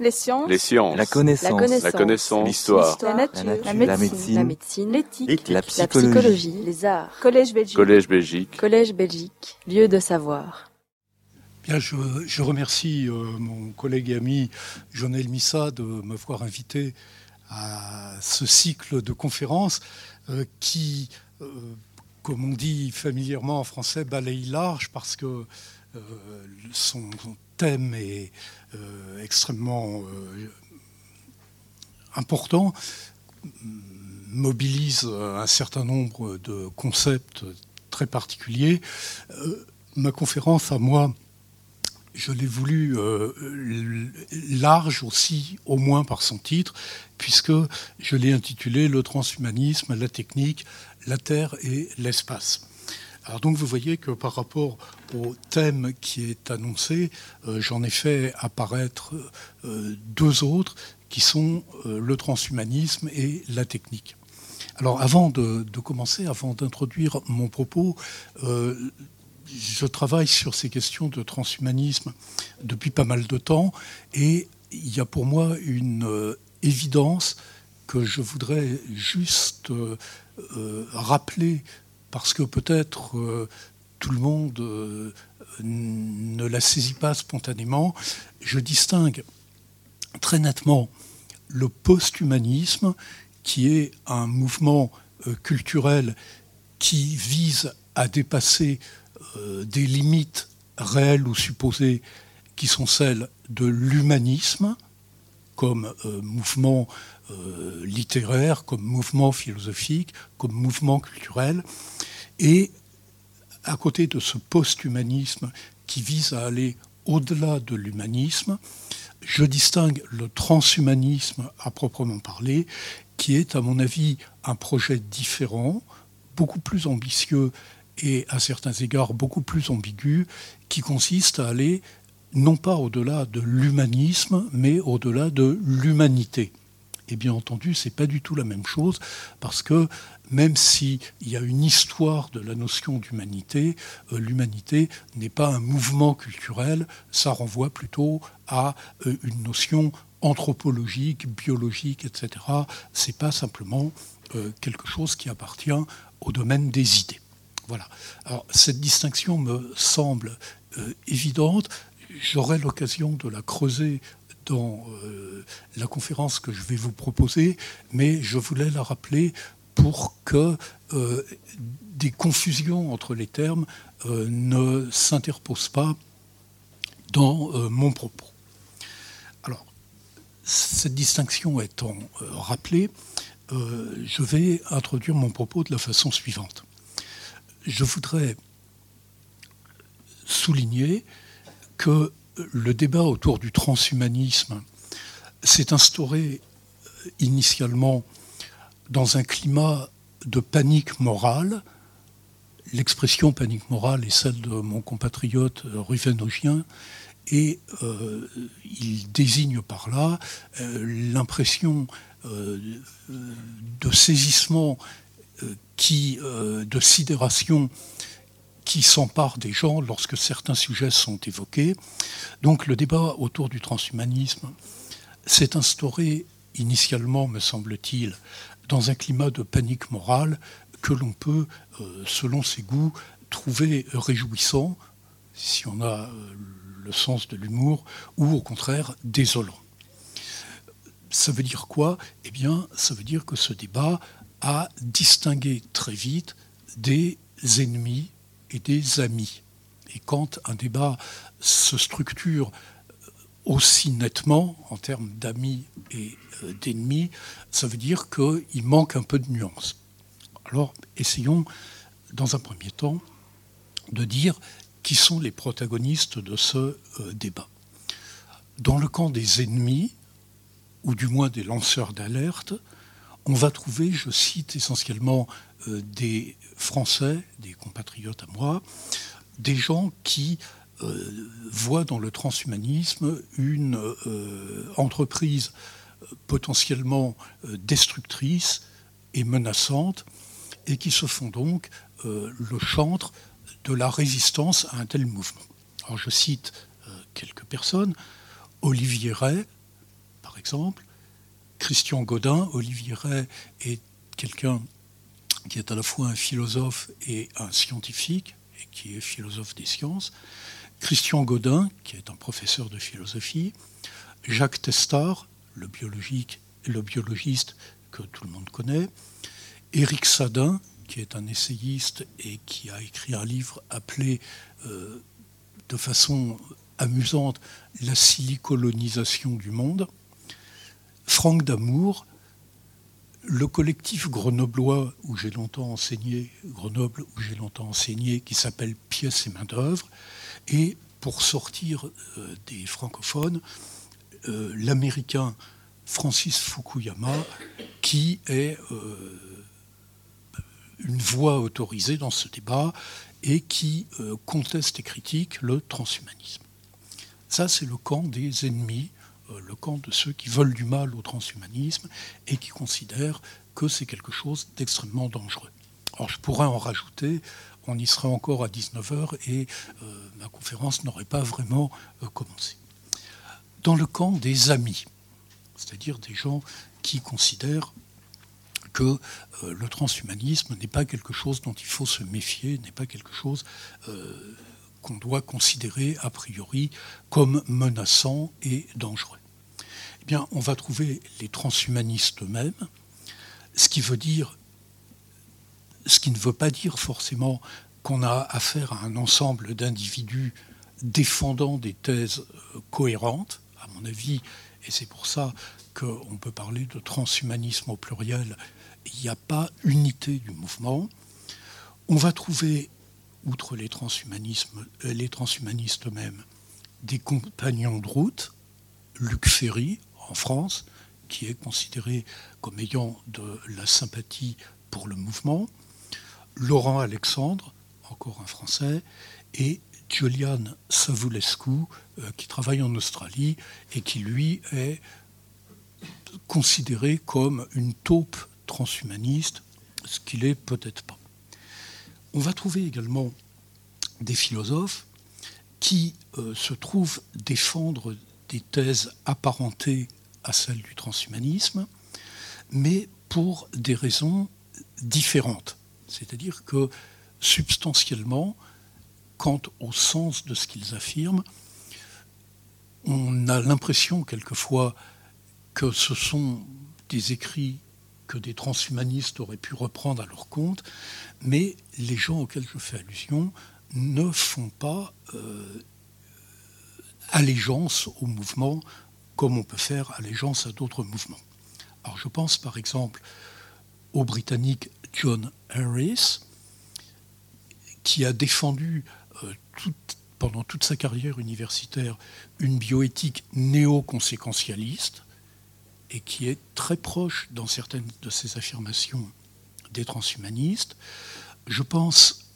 Les sciences. Les sciences. La connaissance. La connaissance. La. L'histoire. La nature. La nature. La La médecine. La. L'éthique. La La psychologie. psychologie. Les arts. Collège Belgique. Collège Belgique. Collège Belgique. Lieu de savoir. Bien, je, je remercie euh, mon collègue et ami Jonel Missa de m'avoir invité à ce cycle de conférences euh, qui, euh, comme on dit familièrement en français, balaye large parce que euh, son, son thème est euh, extrêmement euh, important, mobilise un certain nombre de concepts très particuliers. Euh, ma conférence à moi, je l'ai voulu large aussi, au moins par son titre, puisque je l'ai intitulé Le transhumanisme, la technique, la Terre et l'espace. Alors donc vous voyez que par rapport au thème qui est annoncé, euh, j'en ai fait apparaître euh, deux autres qui sont euh, le transhumanisme et la technique. Alors avant de, commencer, avant d'introduire mon propos, je travaille sur ces questions de transhumanisme depuis pas mal de temps et il y a pour moi une évidence que je voudrais juste rappeler parce que peut-être euh, tout le monde euh, ne la saisit pas spontanément. Je distingue très nettement le post-humanisme qui est un mouvement euh, culturel qui vise à dépasser des limites réelles ou supposées qui sont celles de l'humanisme comme euh, mouvement euh, littéraire, comme mouvement philosophique, comme mouvement culturel. Et à côté de ce post-humanisme qui vise à aller au-delà de l'humanisme, je distingue le transhumanisme à proprement parler, qui est à mon avis un projet différent, beaucoup plus ambitieux et à certains égards beaucoup plus ambigu, qui consiste à aller non pas au-delà de l'humanisme, mais au-delà de l'humanité. Et bien entendu, c'est pas du tout la même chose, parce que même s'il y a une histoire de la notion d'humanité, euh, l'humanité n'est pas un mouvement culturel, ça renvoie plutôt à euh, une notion anthropologique, biologique, etc. C'est pas simplement euh, quelque chose qui appartient au domaine des idées. Voilà. Alors cette distinction me semble évidente. J'aurai l'occasion de la creuser dans euh, la conférence que je vais vous proposer, mais je voulais la rappeler pour que euh, des confusions entre les termes euh, ne s'interposent pas dans mon propos. Alors, cette distinction étant rappelée, je vais introduire mon propos de la façon suivante. Je voudrais souligner que le débat autour du transhumanisme s'est instauré euh, initialement dans un climat de panique morale. L'expression panique morale est celle de mon compatriote euh, Ruven Ogien, et euh, il désigne par là l'impression de saisissement qui, de sidération qui s'empare des gens lorsque certains sujets sont évoqués. Donc le débat autour du transhumanisme s'est instauré initialement, me semble-t-il, dans un climat de panique morale que l'on peut, euh, selon ses goûts, trouver réjouissant, si on a euh, le sens de l'humour, ou au contraire désolant. Ça veut dire quoi? Eh bien, ça veut dire que ce débat a distingué très vite des ennemis et des amis. Et quand un débat se structure aussi nettement en termes d'amis et euh, d'ennemis, ça veut dire qu'il manque un peu de nuance. Alors, essayons, dans un premier temps, de dire qui sont les protagonistes de ce euh, débat. Dans le camp des ennemis, ou du moins des lanceurs d'alerte, on va trouver, je cite essentiellement euh, des Français, des compatriotes à moi, des gens qui euh, voient dans le transhumanisme une euh, entreprise potentiellement euh, destructrice et menaçante, et qui se font donc le chantre de la résistance à un tel mouvement. Alors je cite quelques personnes, Olivier Ray, par exemple. Christian Godin, Olivier Ray est quelqu'un qui est à la fois un philosophe et un scientifique, et qui est philosophe des sciences. Christian Godin, qui est un professeur de philosophie. Jacques Testard, le, biologiste que tout le monde connaît. Éric Sadin, qui est un essayiste et qui a écrit un livre appelé euh, de façon amusante La silicolonisation du monde. Franck Damour, le collectif grenoblois où j'ai longtemps enseigné, Grenoble enseigné, qui s'appelle Pièces et main-d'œuvre, et pour sortir euh, des francophones, euh, l'américain Francis Fukuyama, qui est euh, une voix autorisée dans ce débat et qui conteste et critique le transhumanisme. Ça, c'est le camp des ennemis, le camp de ceux qui veulent du mal au transhumanisme et qui considèrent que c'est quelque chose d'extrêmement dangereux. Alors, je pourrais en rajouter on y serait encore à 19h et euh, ma conférence n'aurait pas vraiment euh, commencé. Dans le camp des amis, c'est-à-dire des gens qui considèrent que euh, le transhumanisme n'est pas quelque chose dont il faut se méfier, n'est pas quelque chose qu'on doit considérer a priori comme menaçant et dangereux. Eh bien, on va trouver les transhumanistes eux-mêmes, ce qui ne veut pas dire forcément qu'on a affaire à un ensemble d'individus défendant des thèses euh, cohérentes, à mon avis, et c'est pour ça qu'on peut parler de transhumanisme au pluriel. Il n'y a pas unité du mouvement. On va trouver, outre les, euh, les transhumanistes eux-mêmes, des compagnons de route, Luc Ferry en France, qui est considéré comme ayant de la sympathie pour le mouvement, Laurent Alexandre, encore un Français, et Julian Savulescu, euh, qui travaille en Australie et qui, lui, est considéré comme une taupe transhumaniste, ce qu'il est peut-être pas. On va trouver également des philosophes qui euh, se trouvent défendre des thèses apparentées à celles du transhumanisme, mais pour des raisons différentes. C'est-à-dire que substantiellement, quant au sens de ce qu'ils affirment, on a l'impression quelquefois que ce sont des écrits que des transhumanistes auraient pu reprendre à leur compte, mais les gens auxquels je fais allusion ne font pas euh, allégeance au mouvement comme on peut faire allégeance à d'autres mouvements. Alors je pense par exemple au Britannique John Harris, qui a défendu euh, pendant toute sa carrière universitaire une bioéthique néo-conséquentialiste et qui est très proche dans certaines de ses affirmations des transhumanistes. Je pense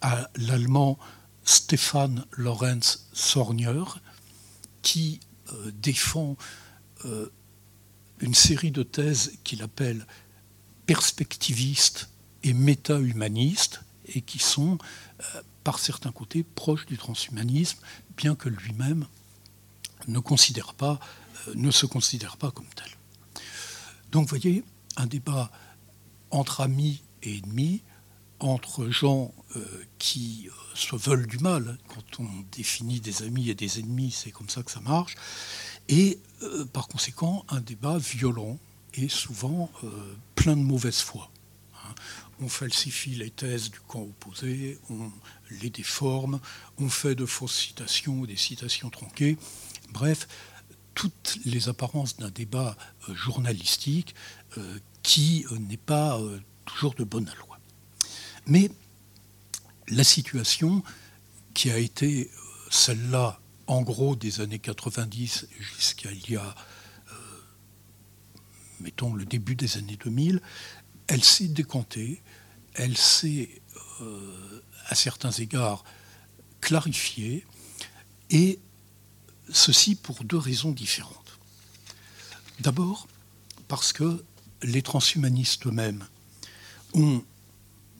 à l'allemand Stefan Lorenz Sornier, qui défend euh, une série de thèses qu'il appelle perspectivistes et méta-humanistes, et qui sont, euh, par certains côtés, proches du transhumanisme, bien que lui-même ne, considère pas, euh, ne se considère pas comme tel. Donc, vous voyez, un débat entre amis et ennemis, entre gens euh, qui se veulent du mal, quand on définit des amis et des ennemis, c'est comme ça que ça marche, et par conséquent un débat violent et souvent plein de mauvaise foi on falsifie les thèses du camp opposé, on les déforme, on fait de fausses citations ou des citations tronquées. Bref, toutes les apparences d'un débat euh, journalistique euh, qui euh, n'est pas toujours de bonne loi. Mais la situation qui a été celle-là, en gros, des années 90 jusqu'à il y a, mettons, le début des années 2000, elle s'est décantée, elle s'est, euh, à certains égards, clarifiée, et ceci pour deux raisons différentes. D'abord, parce que les transhumanistes eux-mêmes ont,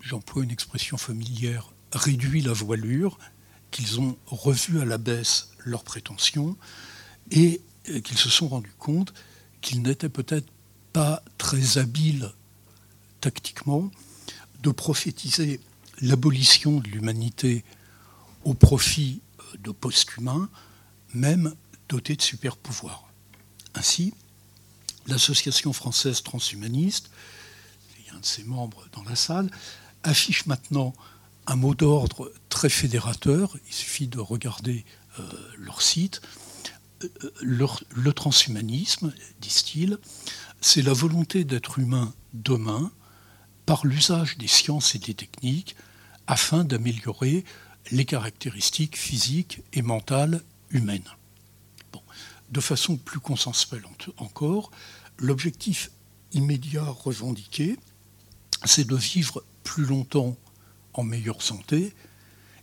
j'emploie une expression familière, réduit la voilure, qu'ils ont revu à la baisse leurs prétentions, et qu'ils se sont rendus compte qu'ils n'étaient peut-être pas très habiles tactiquement de prophétiser l'abolition de l'humanité au profit de post-humains, même dotés de super pouvoirs. Ainsi, l'Association française transhumaniste, il y a un de ses membres dans la salle, affiche maintenant un mot d'ordre très fédérateur. Il suffit de regarder euh, leur site. Euh, le transhumanisme, disent-ils, c'est la volonté d'être humain demain par l'usage des sciences et des techniques afin d'améliorer les caractéristiques physiques et mentales humaines. De façon plus consensuelle encore, l'objectif immédiat revendiqué, c'est de vivre plus longtemps en meilleure santé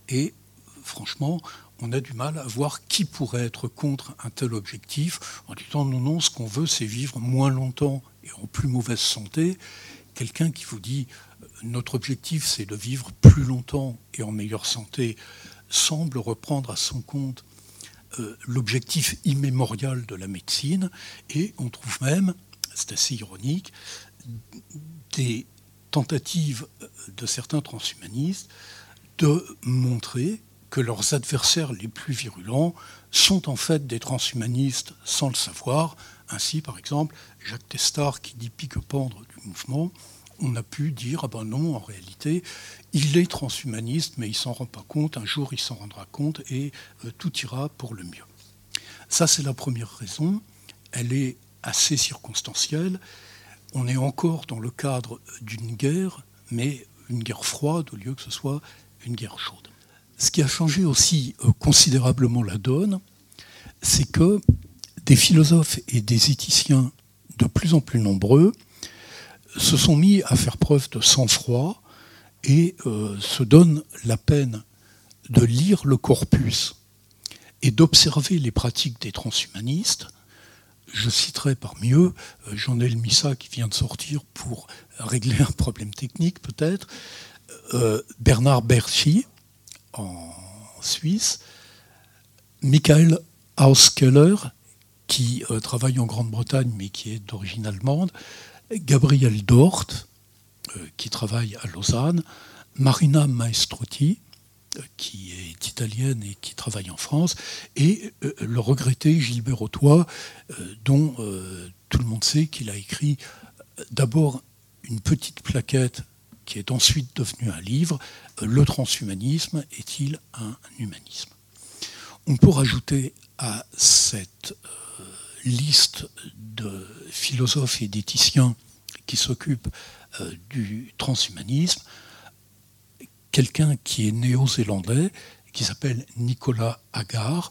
et franchement, on a du mal à voir qui pourrait être contre un tel objectif en disant non, non, ce qu'on veut, c'est vivre moins longtemps et en plus mauvaise santé. Quelqu'un qui vous dit notre objectif, c'est de vivre plus longtemps et en meilleure santé, semble reprendre à son compte euh, l'objectif immémorial de la médecine, et on trouve même, c'est assez ironique, des tentatives de certains transhumanistes de montrer que leurs adversaires les plus virulents sont en fait des transhumanistes sans le savoir. Ainsi, par exemple, Jacques Testard qui dit pique-pendre du mouvement, on a pu dire ah ben non, en réalité, il est transhumaniste, mais il s'en rend pas compte. Un jour, il s'en rendra compte et euh, tout ira pour le mieux. Ça, c'est la première raison. Elle est assez circonstancielle. On est encore dans le cadre d'une guerre, mais une guerre froide au lieu que ce soit une guerre chaude. Ce qui a changé aussi euh, considérablement la donne, c'est que des philosophes et des éthiciens de plus en plus nombreux se sont mis à faire preuve de sang-froid et euh, se donnent la peine de lire le corpus et d'observer les pratiques des transhumanistes. Je citerai parmi eux euh, Jean-El Missa qui vient de sortir pour régler un problème technique peut-être, euh, Bernard Berchi en Suisse, Michael Hauskeller qui travaille en Grande-Bretagne mais qui est d'origine allemande, Gabriel Dort, euh, qui travaille à Lausanne, Marina Maestrotti, euh, qui est italienne et qui travaille en France, et euh, le regretté Gilbert Autois, dont tout le monde sait qu'il a écrit d'abord une petite plaquette qui est ensuite devenue un livre, Le transhumanisme est-il un humanisme? On peut rajouter à cette liste de philosophes et d'éthiciens qui s'occupent euh, du transhumanisme, quelqu'un qui est néo-zélandais, qui s'appelle Nicolas Agar,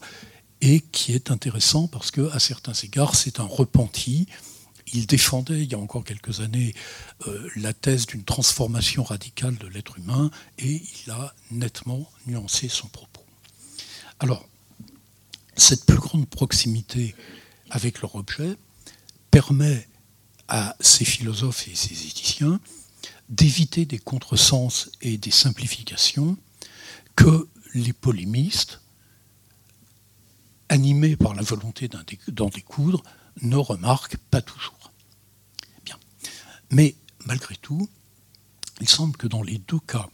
et qui est intéressant parce que, à certains égards, c'est un repenti. Il défendait, il y a encore quelques années, euh, la thèse d'une transformation radicale de l'être humain, et il a nettement nuancé son propos. Alors, cette plus grande proximité avec leur objet permet à ces philosophes et ces éthiciens d'éviter des contresens et des simplifications que les polémistes, animés par la volonté d'en découdre, ne remarquent pas toujours. Mais malgré tout, il semble que dans les deux cas,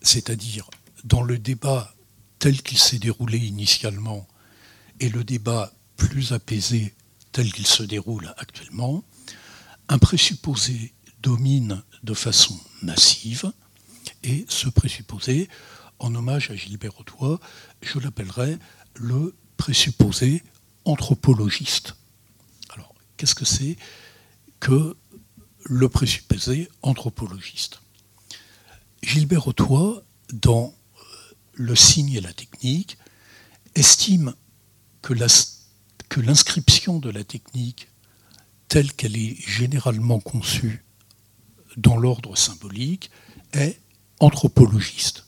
c'est-à-dire dans le débat tel qu'il s'est déroulé initialement et le débat plus apaisé tel qu'il se déroule actuellement, un présupposé domine de façon massive, et ce présupposé, en hommage à Gilbert Autois, je l'appellerai le présupposé anthropologiste. Alors, qu'est-ce que c'est que le présupposé anthropologiste? Gilbert Autois, dans Le signe et la technique, estime que l'inscription de la technique telle qu'elle est généralement conçue dans l'ordre symbolique, est anthropologiste.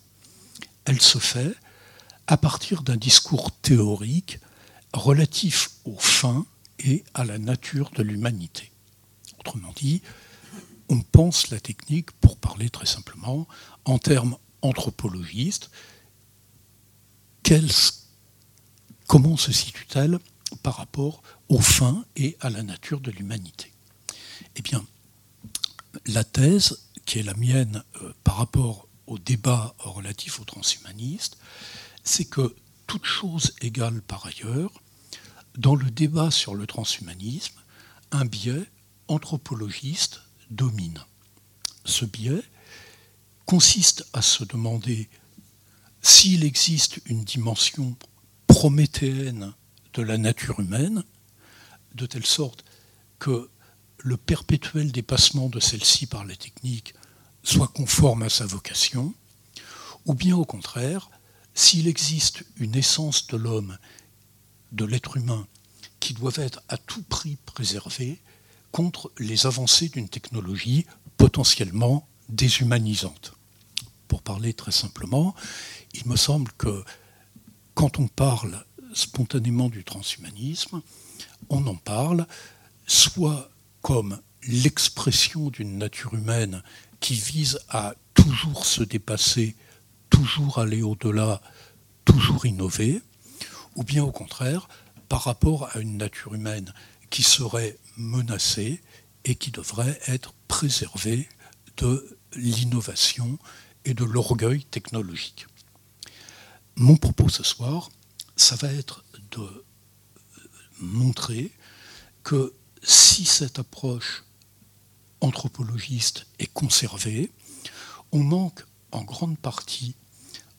Elle se fait à partir d'un discours théorique relatif aux fins et à la nature de l'humanité. Autrement dit, on pense la technique, pour parler très simplement, en termes anthropologistes. comment se situe-t-elle par rapport aux fins et à la nature de l'humanité? Eh bien, la thèse qui est la mienne euh, par rapport au débat relatif aux transhumanistes, c'est que toute chose égale par ailleurs, dans le débat sur le transhumanisme, un biais anthropologiste domine. Ce biais consiste à se demander s'il existe une dimension prométhéenne de la nature humaine, de telle sorte que le perpétuel dépassement de celle-ci par la technique soit conforme à sa vocation, ou bien au contraire, s'il existe une essence de l'homme, de l'être humain, qui doit être à tout prix préservée contre les avancées d'une technologie potentiellement déshumanisante. Pour parler très simplement, il me semble que quand on parle spontanément du transhumanisme, on en parle soit comme l'expression d'une nature humaine qui vise à toujours se dépasser, toujours aller au-delà, toujours innover, ou bien au contraire, par rapport à une nature humaine qui serait menacée et qui devrait être préservée de l'innovation et de l'orgueil technologique. Mon propos ce soir, ça va être de montrer que si cette approche anthropologiste est conservée, on manque en grande partie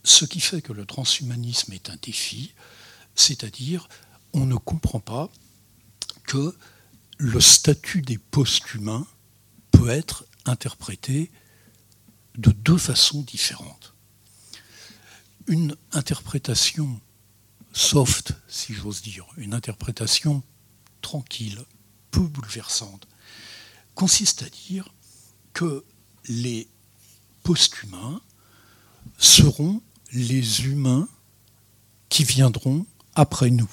ce qui fait que le transhumanisme est un défi, c'est-à-dire on ne comprend pas que le statut des post-humains peut être interprété de deux façons différentes. Une interprétation soft, si j'ose dire, une interprétation tranquille, peu bouleversante, consiste à dire que les post-humains seront les humains qui viendront après nous.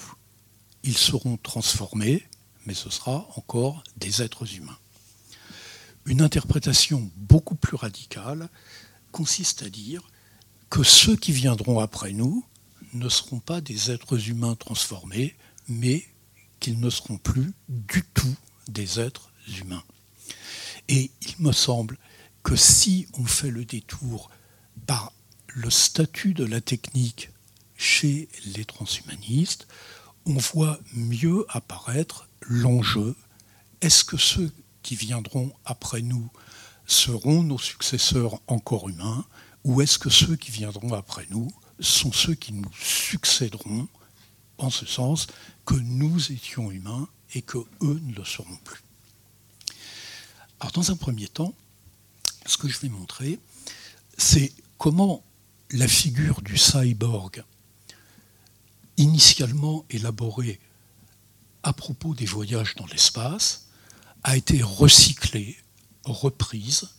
Ils seront transformés, mais ce sera encore des êtres humains. Une interprétation beaucoup plus radicale consiste à dire que ceux qui viendront après nous ne seront pas des êtres humains transformés, mais qu'ils ne seront plus du tout des êtres humains. Et il me semble que si on fait le détour par le statut de la technique chez les transhumanistes, on voit mieux apparaître l'enjeu. Est-ce que ceux qui viendront après nous seront nos successeurs encore humains ou est-ce que ceux qui viendront après nous sont ceux qui nous succéderont en ce sens que nous étions humains et que eux ne le seront plus. Alors dans un premier temps, ce que je vais montrer, c'est comment la figure du cyborg, initialement élaborée à propos des voyages dans l'espace, a été recyclée, reprise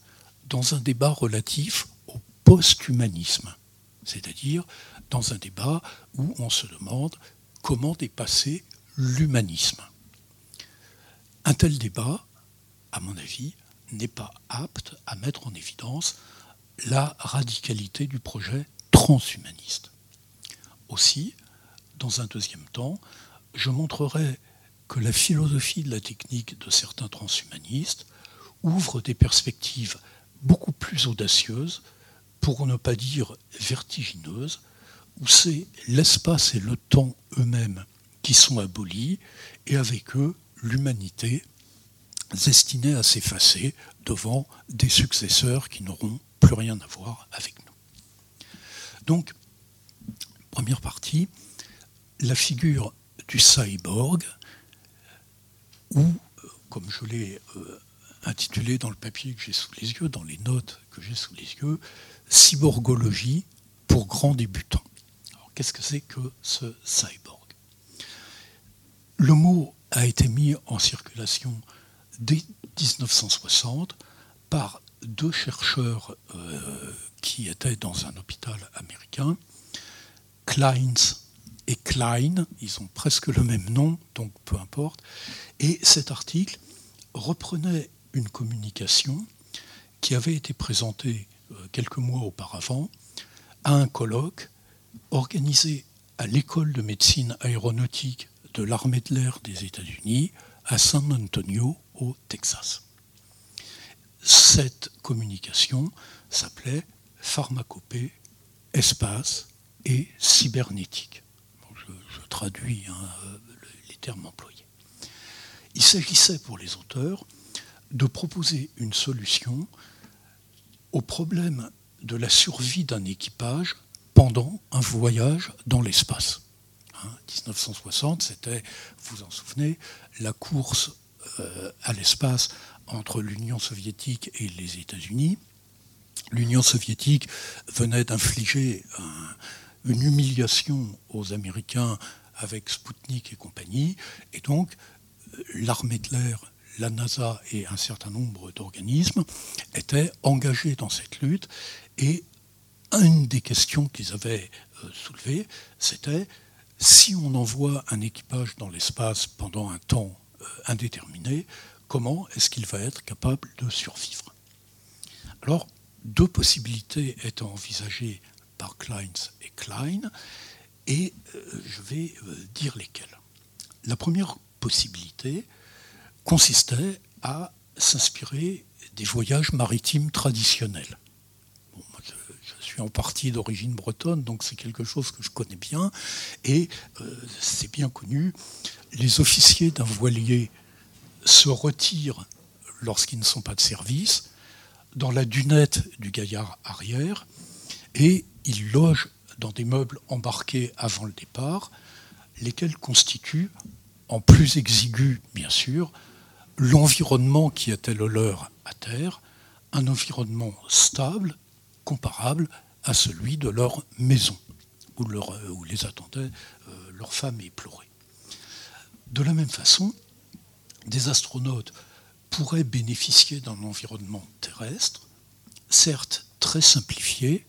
dans un débat relatif au post-humanisme, c'est-à-dire dans un débat où on se demande comment dépasser l'humanisme? Un tel débat à mon avis, n'est pas apte à mettre en évidence la radicalité du projet transhumaniste. Aussi, dans un deuxième temps, je montrerai que la philosophie de la technique de certains transhumanistes ouvre des perspectives beaucoup plus audacieuses, pour ne pas dire vertigineuses, où c'est l'espace et le temps eux-mêmes qui sont abolis, et avec eux l'humanité destinés à s'effacer devant des successeurs qui n'auront plus rien à voir avec nous. Donc, première partie, la figure du cyborg, ou, comme je l'ai euh, intitulé dans le papier que j'ai sous les yeux, dans les notes que j'ai sous les yeux, cyborgologie pour grands débutants. Qu'est-ce que c'est que ce cyborg? Le mot a été mis en circulation dès 1960 par deux chercheurs euh, qui étaient dans un hôpital américain, Kleins et Klein, ils ont presque le même nom, donc peu importe. Et cet article reprenait une communication qui avait été présentée euh, quelques mois auparavant à un colloque organisé à l'école de médecine aéronautique de l'armée de l'air des États-Unis à San Antonio, au Texas. Cette communication s'appelait pharmacopée, espace et cybernétique. je, traduis hein, les termes employés. Il s'agissait pour les auteurs de proposer une solution au problème de la survie d'un équipage pendant un voyage dans l'espace. 1960, hein, c'était, vous en souvenez, la course euh, à l'espace entre l'Union soviétique et les États-Unis. L'Union soviétique venait d'infliger une humiliation aux Américains avec Sputnik et compagnie, et donc l'armée de l'air la NASA et un certain nombre d'organismes étaient engagés dans cette lutte. Et une des questions qu'ils avaient euh, soulevées, c'était si on envoie un équipage dans l'espace pendant un temps euh, indéterminé, comment est-ce qu'il va être capable de survivre? Alors, deux possibilités étaient envisagées par Kleins et Klein, et euh, je vais dire lesquelles. La première possibilité, consistait à s'inspirer des voyages maritimes traditionnels. Suis en partie d'origine bretonne, donc c'est quelque chose que je connais bien, et euh, c'est bien connu. Les officiers d'un voilier se retirent lorsqu'ils ne sont pas de service dans la dunette du gaillard arrière et ils logent dans des meubles embarqués avant le départ, lesquels constituent, en plus exigu bien sûr, l'environnement qui était le leur à terre, un environnement stable, comparable à celui de leur maison, où, où les attendaient euh, leurs femmes éplorées. De la même façon, des astronautes pourraient bénéficier d'un environnement terrestre, certes très simplifié,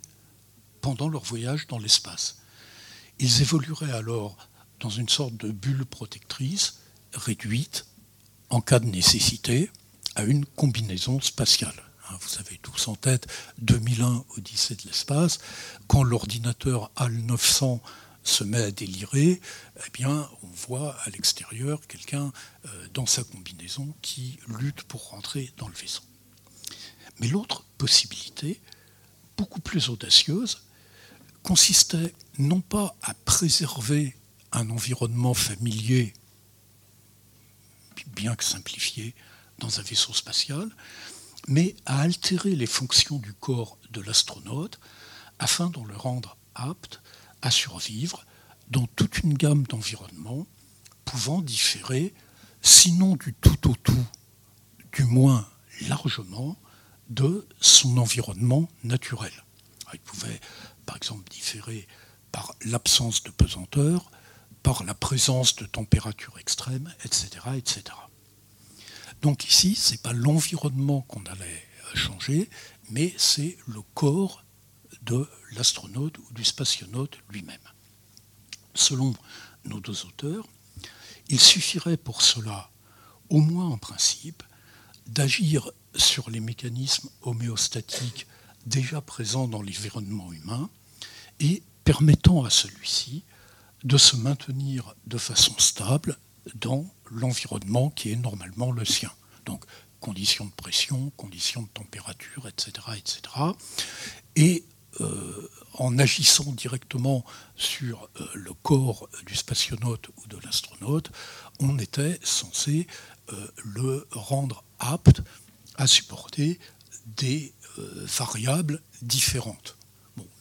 pendant leur voyage dans l'espace. Ils évolueraient alors dans une sorte de bulle protectrice réduite en cas de nécessité, à une combinaison spatiale. Hein, vous avez tous en tête 2001 Odyssée de l'espace, quand l'ordinateur HAL 900 se met à délirer, eh bien, on voit à l'extérieur quelqu'un euh, dans sa combinaison qui lutte pour rentrer dans le vaisseau. Mais l'autre possibilité, beaucoup plus audacieuse, consistait non pas à préserver un environnement familier bien que simplifié, dans un vaisseau spatial, mais à altérer les fonctions du corps de l'astronaute afin de le rendre apte à survivre dans toute une gamme d'environnements pouvant différer, sinon du tout au tout, du moins largement, de son environnement naturel. Il pouvait, par exemple, différer par l'absence de pesanteur, par la présence de températures extrêmes, etc. etc. Donc ici, ce n'est pas l'environnement qu'on allait changer, mais c'est le corps de l'astronaute ou du spationaute lui-même. Selon nos deux auteurs, il suffirait pour cela, au moins en principe, d'agir sur les mécanismes homéostatiques déjà présents dans l'environnement humain et permettant à celui-ci de se maintenir de façon stable dans l'environnement qui est normalement le sien. Donc, conditions de pression, conditions de température, etc. etc. Et euh, en agissant directement sur euh, le corps du spationaute ou de l'astronaute, on était censé euh, le rendre apte à supporter des variables différentes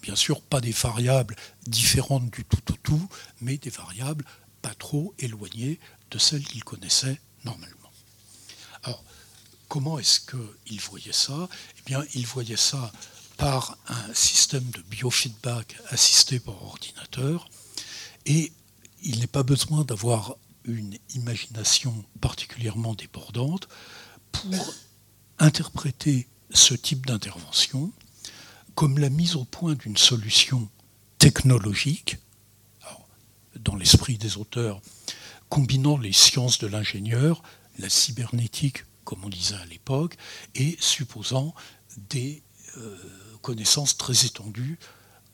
bien sûr, pas des variables différentes du tout au tout, mais des variables pas trop éloignées de celles qu'il connaissait normalement. Alors, comment est-ce qu'il voyait ça? Eh bien, il voyait ça par un système de biofeedback assisté par ordinateur, et il n'est pas besoin d'avoir une imagination particulièrement débordante pour interpréter ce type d'intervention comme la mise au point d'une solution technologique, dans l'esprit des auteurs, combinant les sciences de l'ingénieur, la cybernétique, comme on disait à l'époque, et supposant des euh, connaissances très étendues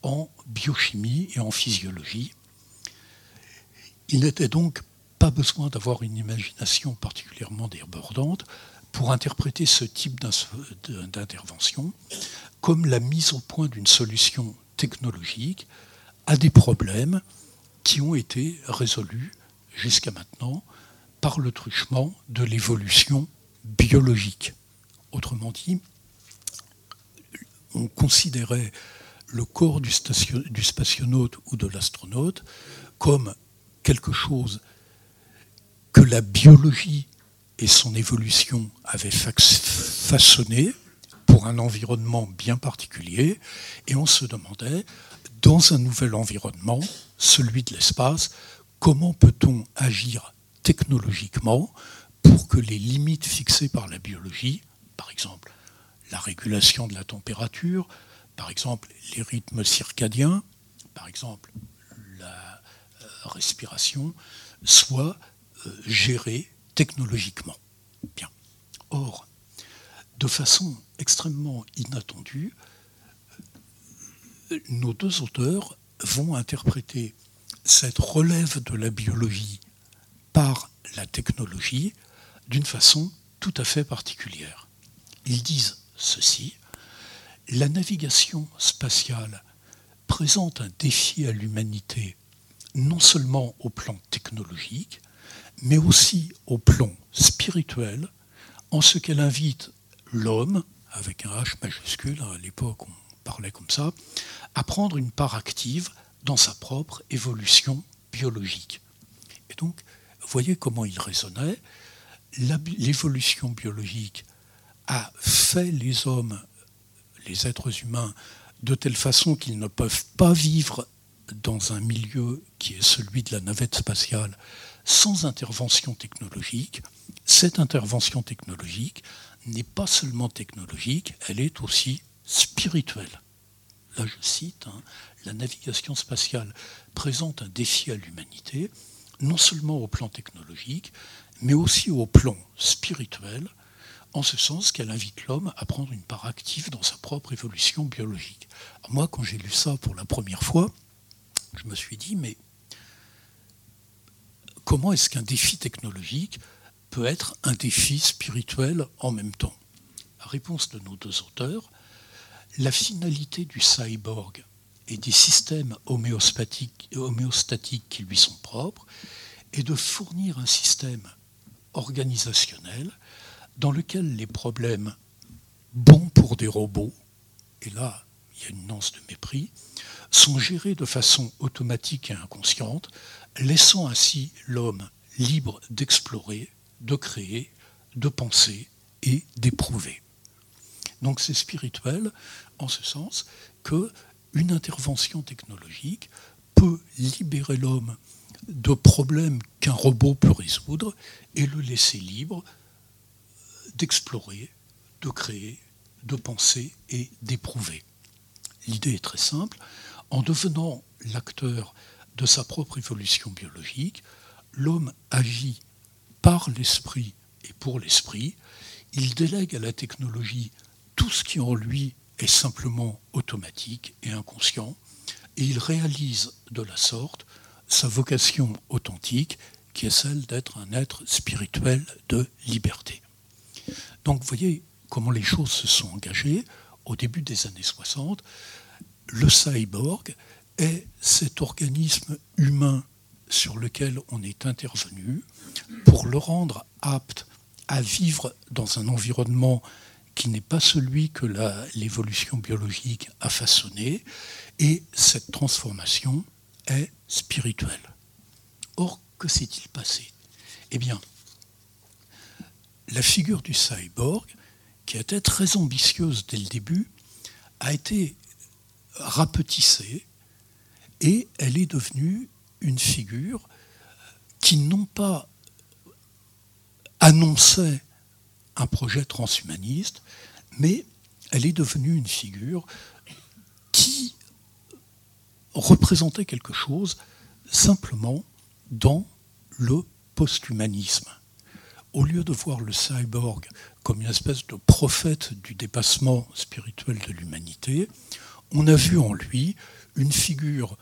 en biochimie et en physiologie. Il n'était donc pas besoin d'avoir une imagination particulièrement débordante pour interpréter ce type d'intervention comme la mise au point d'une solution technologique à des problèmes qui ont été résolus jusqu'à maintenant par le truchement de l'évolution biologique. Autrement dit, on considérait le corps du, du spationaute ou de l'astronaute comme quelque chose que la biologie et son évolution avaient façonné pour un environnement bien particulier, et on se demandait, dans un nouvel environnement, celui de l'espace, comment peut-on agir technologiquement pour que les limites fixées par la biologie, par exemple la régulation de la température, par exemple les rythmes circadiens, par exemple la euh, respiration, soient euh, gérées technologiquement? Bien. Or, de façon extrêmement inattendue, nos deux auteurs vont interpréter cette relève de la biologie par la technologie d'une façon tout à fait particulière. Ils disent ceci, la navigation spatiale présente un défi à l'humanité non seulement au plan technologique, mais aussi au plan spirituel, en ce qu'elle invite l'homme, avec un H majuscule, à l'époque on parlait comme ça, à prendre une part active dans sa propre évolution biologique. Et donc, voyez comment il raisonnait. L'évolution biologique a fait les hommes, les êtres humains, de telle façon qu'ils ne peuvent pas vivre dans un milieu qui est celui de la navette spatiale sans intervention technologique. Cette intervention technologique n'est pas seulement technologique, elle est aussi spirituelle. Là, je cite, hein, la navigation spatiale présente un défi à l'humanité, non seulement au plan technologique, mais aussi au plan spirituel, en ce sens qu'elle invite l'homme à prendre une part active dans sa propre évolution biologique. moi, quand j'ai lu ça pour la première fois, je me suis dit, mais comment est-ce qu'un défi technologique peut être un défi spirituel en même temps? La réponse de nos deux auteurs, la finalité du cyborg et des systèmes homéostatiques, qui lui sont propres est de fournir un système organisationnel dans lequel les problèmes bons pour des robots, et là il y a une nuance de mépris, sont gérés de façon automatique et inconsciente laissant ainsi l'homme libre d'explorer, de créer, de penser et d'éprouver. Donc c'est spirituel en ce sens que une intervention technologique peut libérer l'homme de problèmes qu'un robot peut résoudre et le laisser libre d'explorer, de créer, de penser et d'éprouver. L'idée est très simple. En devenant l'acteur de sa propre évolution biologique, l'homme agit par l'esprit et pour l'esprit, il délègue à la technologie tout ce qui en lui est simplement automatique et inconscient, et il réalise de la sorte sa vocation authentique, qui est celle d'être un être spirituel de liberté. Donc vous voyez comment les choses se sont engagées au début des années 60. Le cyborg est cet organisme humain sur lequel on est intervenu pour le rendre apte à vivre dans un environnement qui n'est pas celui que l'évolution biologique a façonné, et cette transformation est spirituelle. Or, que s'est-il passé? Eh bien, la figure du cyborg, qui était très ambitieuse dès le début, a été rapetissée et elle est devenue une figure qui non pas annonçait un projet transhumaniste, mais elle est devenue une figure qui représentait quelque chose simplement dans le posthumanisme. Au lieu de voir le cyborg comme une espèce de prophète du dépassement spirituel de l'humanité, on a vu en lui une figure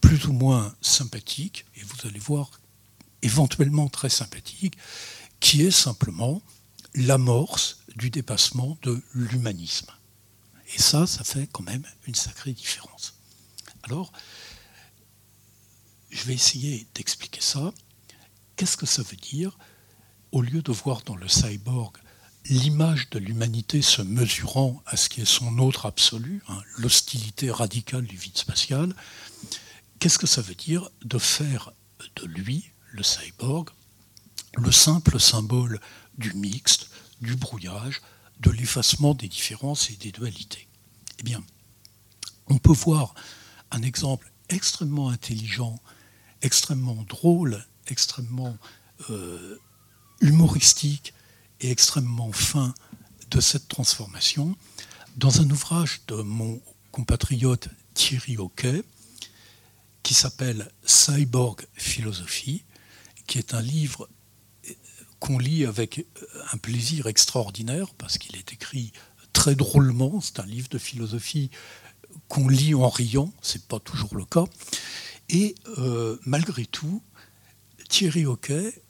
plus ou moins sympathique, et vous allez voir éventuellement très sympathique, qui est simplement l'amorce du dépassement de l'humanisme. Et ça, ça fait quand même une sacrée différence. Alors, je vais essayer d'expliquer ça. Qu'est-ce que ça veut dire Au lieu de voir dans le cyborg l'image de l'humanité se mesurant à ce qui est son autre absolu, hein, l'hostilité radicale du vide spatial, qu'est-ce que ça veut dire de faire de lui, le cyborg, le simple symbole du mixte, du brouillage, de l'effacement des différences et des dualités. Eh bien, on peut voir un exemple extrêmement intelligent, extrêmement drôle, extrêmement euh, humoristique et extrêmement fin de cette transformation dans un ouvrage de mon compatriote Thierry Hockey qui s'appelle Cyborg Philosophie, qui est un livre qu'on lit avec un plaisir extraordinaire parce qu'il est écrit très drôlement. C'est un livre de philosophie qu'on lit en riant, c'est pas toujours le cas. Et euh, malgré tout, Thierry Hockey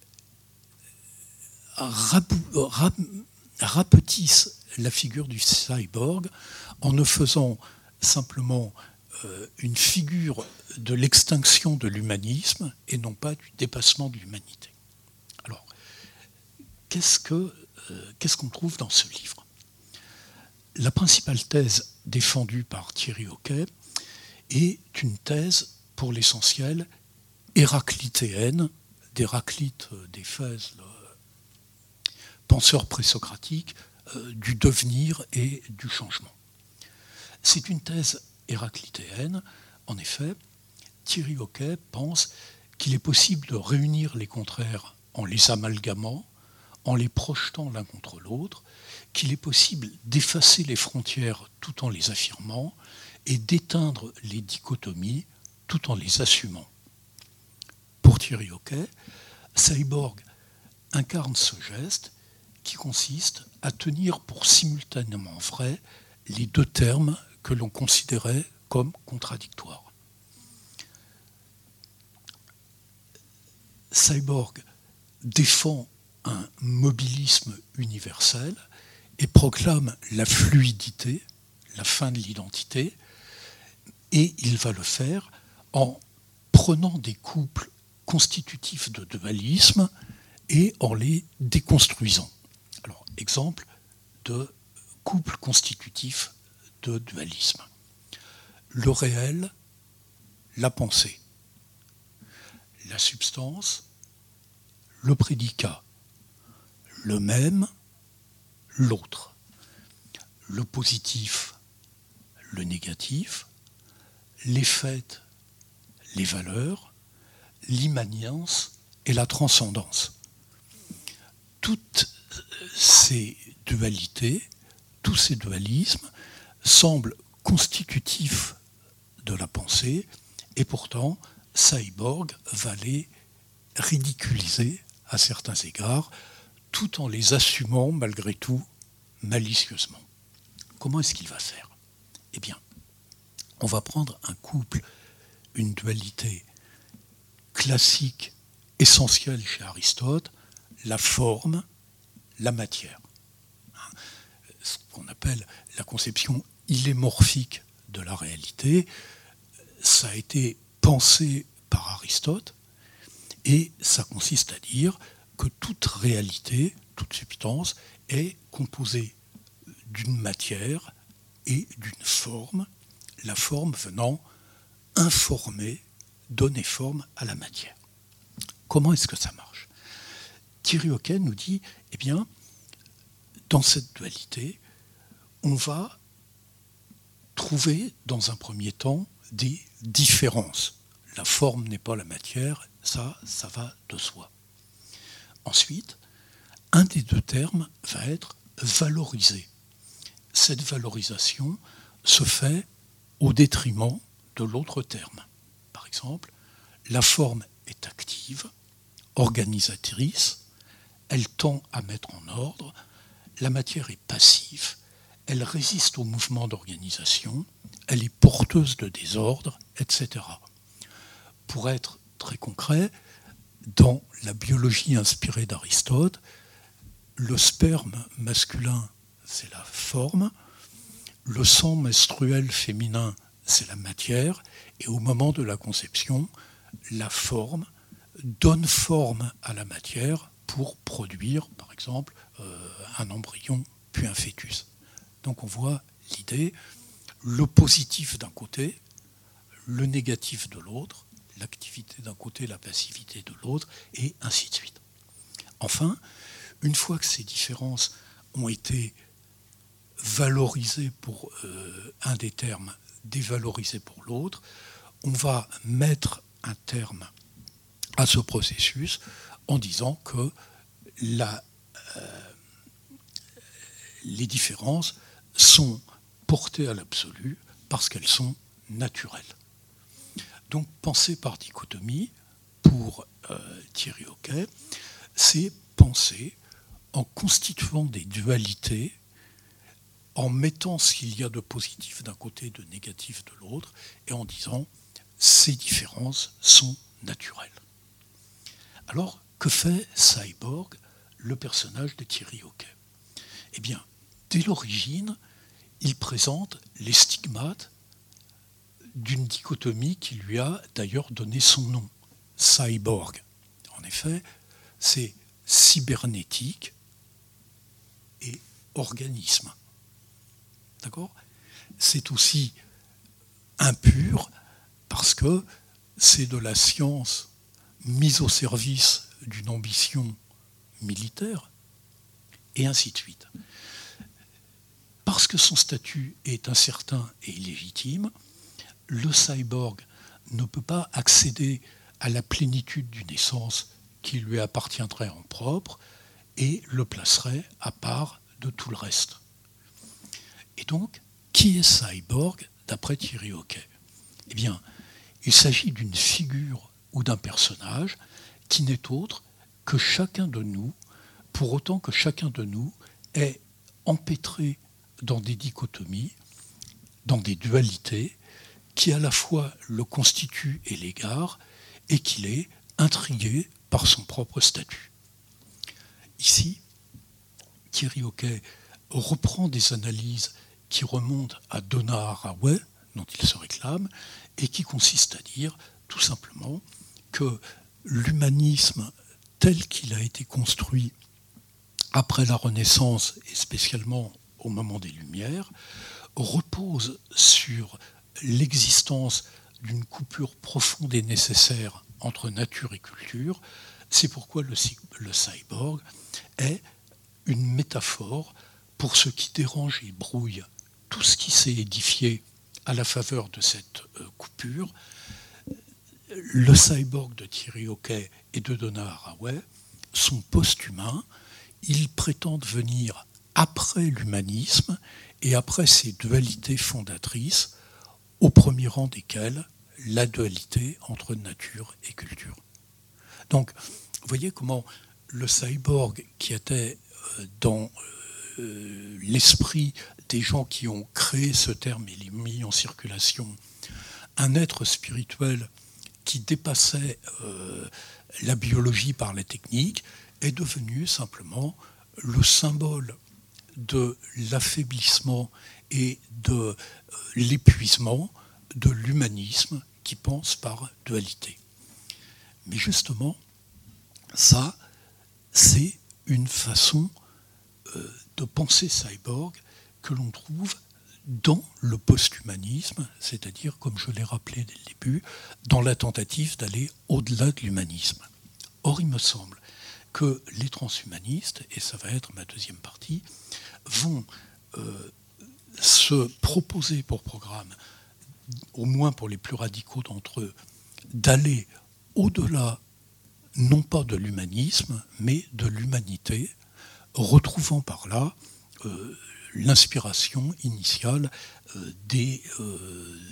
rapetisse la figure du cyborg en ne faisant simplement euh, une figure de l'extinction de l'humanisme et non pas du dépassement de l'humanité. Alors, qu'est-ce qu'on euh, trouve dans ce livre? La principale thèse défendue par Thierry Hockey est une thèse, pour l'essentiel, héraclitéenne, d'Héraclite d'Éphèse, penseur présocratique euh, du devenir et du changement. C'est une thèse héraclitéenne. En effet, Thierry Hockey pense qu'il est possible de réunir les contraires en les amalgamant, en les projetant l'un contre l'autre, qu'il est possible d'effacer les frontières tout en les affirmant et d'éteindre les dichotomies tout en les assumant. Pour Thierry Hockey, Cyborg incarne ce geste qui consiste à tenir pour simultanément vrai les deux termes que l'on considérait comme contradictoires. Cyborg défend un mobilisme universel et proclame la fluidité, la fin de l'identité, et il va le faire en prenant des couples constitutifs de dualisme et en les déconstruisant exemple de couple constitutif de dualisme. Le réel, la pensée. La substance, le prédicat. Le même, l'autre. Le positif, le négatif. Les faits, les valeurs. L'immanence et la transcendance. Toutes ces dualités, tous ces dualismes semblent constitutifs de la pensée et pourtant Cyborg va les ridiculiser à certains égards tout en les assumant malgré tout malicieusement. Comment est-ce qu'il va faire? Eh bien, on va prendre un couple, une dualité classique, essentielle chez Aristote, la forme la matière. Ce qu'on appelle la conception illémorphique de la réalité, ça a été pensé par Aristote, et ça consiste à dire que toute réalité, toute substance, est composée d'une matière et d'une forme, la forme venant informer, donner forme à la matière. Comment est-ce que ça marche? Thierry Hocken nous dit, eh bien, dans cette dualité, on va trouver dans un premier temps des différences. La forme n'est pas la matière, ça, ça va de soi. Ensuite, un des deux termes va être valorisé. Cette valorisation se fait au détriment de l'autre terme. Par exemple, la forme est active, organisatrice, elle tend à mettre en ordre, la matière est passive, elle résiste au mouvement d'organisation, elle est porteuse de désordre, etc. Pour être très concret, dans la biologie inspirée d'Aristote, le sperme masculin, c'est la forme, le sang menstruel féminin, c'est la matière, et au moment de la conception, la forme donne forme à la matière pour produire, par exemple, euh, un embryon puis un fœtus. Donc on voit l'idée, le positif d'un côté, le négatif de l'autre, l'activité d'un côté, la passivité de l'autre, et ainsi de suite. Enfin, une fois que ces différences ont été valorisées pour euh, un des termes, dévalorisées pour l'autre, on va mettre un terme à ce processus en disant que euh, les différences sont portées à l'absolu parce qu'elles sont naturelles. Donc penser par dichotomie, pour euh, Thierry Hockey, c'est penser en constituant des dualités, en mettant ce qu'il y a de positif d'un côté de négatif de l'autre, et en disant ces différences sont naturelles. Alors, que fait Cyborg, le personnage de Thierry Hockey? Eh bien, dès l'origine, il présente les stigmates d'une dichotomie qui lui a d'ailleurs donné son nom, cyborg. En effet, c'est cybernétique et organisme. D'accord? C'est aussi impur parce que c'est de la science mise au service d'une ambition militaire, et ainsi de suite. Parce que son statut est incertain et illégitime, le cyborg ne peut pas accéder à la plénitude d'une essence qui lui appartiendrait en propre et le placerait à part de tout le reste. Et donc, qui est cyborg d'après Thierry Hockey Eh bien, il s'agit d'une figure ou d'un personnage qui n'est autre que chacun de nous, pour autant que chacun de nous est empêtré dans des dichotomies, dans des dualités, qui à la fois le constitue et l'égare, et qu'il est intrigué par son propre statut. Ici, Thierry Hockey reprend des analyses qui remontent à Donna Haraway, dont il se réclame, et qui consistent à dire tout simplement que l'humanisme tel qu'il a été construit après la Renaissance et spécialement au moment des Lumières repose sur l'existence d'une coupure profonde et nécessaire entre nature et culture. C'est pourquoi le, cyborg est une métaphore pour ce qui dérange et brouille tout ce qui s'est édifié à la faveur de cette euh, coupure. Le cyborg de Thierry Hockey et de Donna Haraway sont post-humains. Ils prétendent venir après l'humanisme et après ces dualités fondatrices au premier rang desquels la dualité entre nature et culture. Donc, voyez comment le cyborg qui était euh, dans euh, l'esprit des gens qui ont créé ce terme et mis en circulation, un être spirituel qui dépassait euh, la biologie par la technique, est devenu simplement le symbole de l'affaiblissement et de l'épuisement de l'humanisme qui pense par dualité. Mais justement, ça, c'est une façon euh, de penser cyborg que l'on trouve dans le post-humanisme, c'est-à-dire, comme je l'ai rappelé dès le début, dans la tentative d'aller au-delà de l'humanisme. Or, il me semble que les transhumanistes, et ça va être ma deuxième partie, vont euh, se proposer pour programme, au moins pour les plus radicaux d'entre eux, d'aller au-delà, non pas de l'humanisme, mais de l'humanité, retrouvant par là euh, l'inspiration initiale euh, des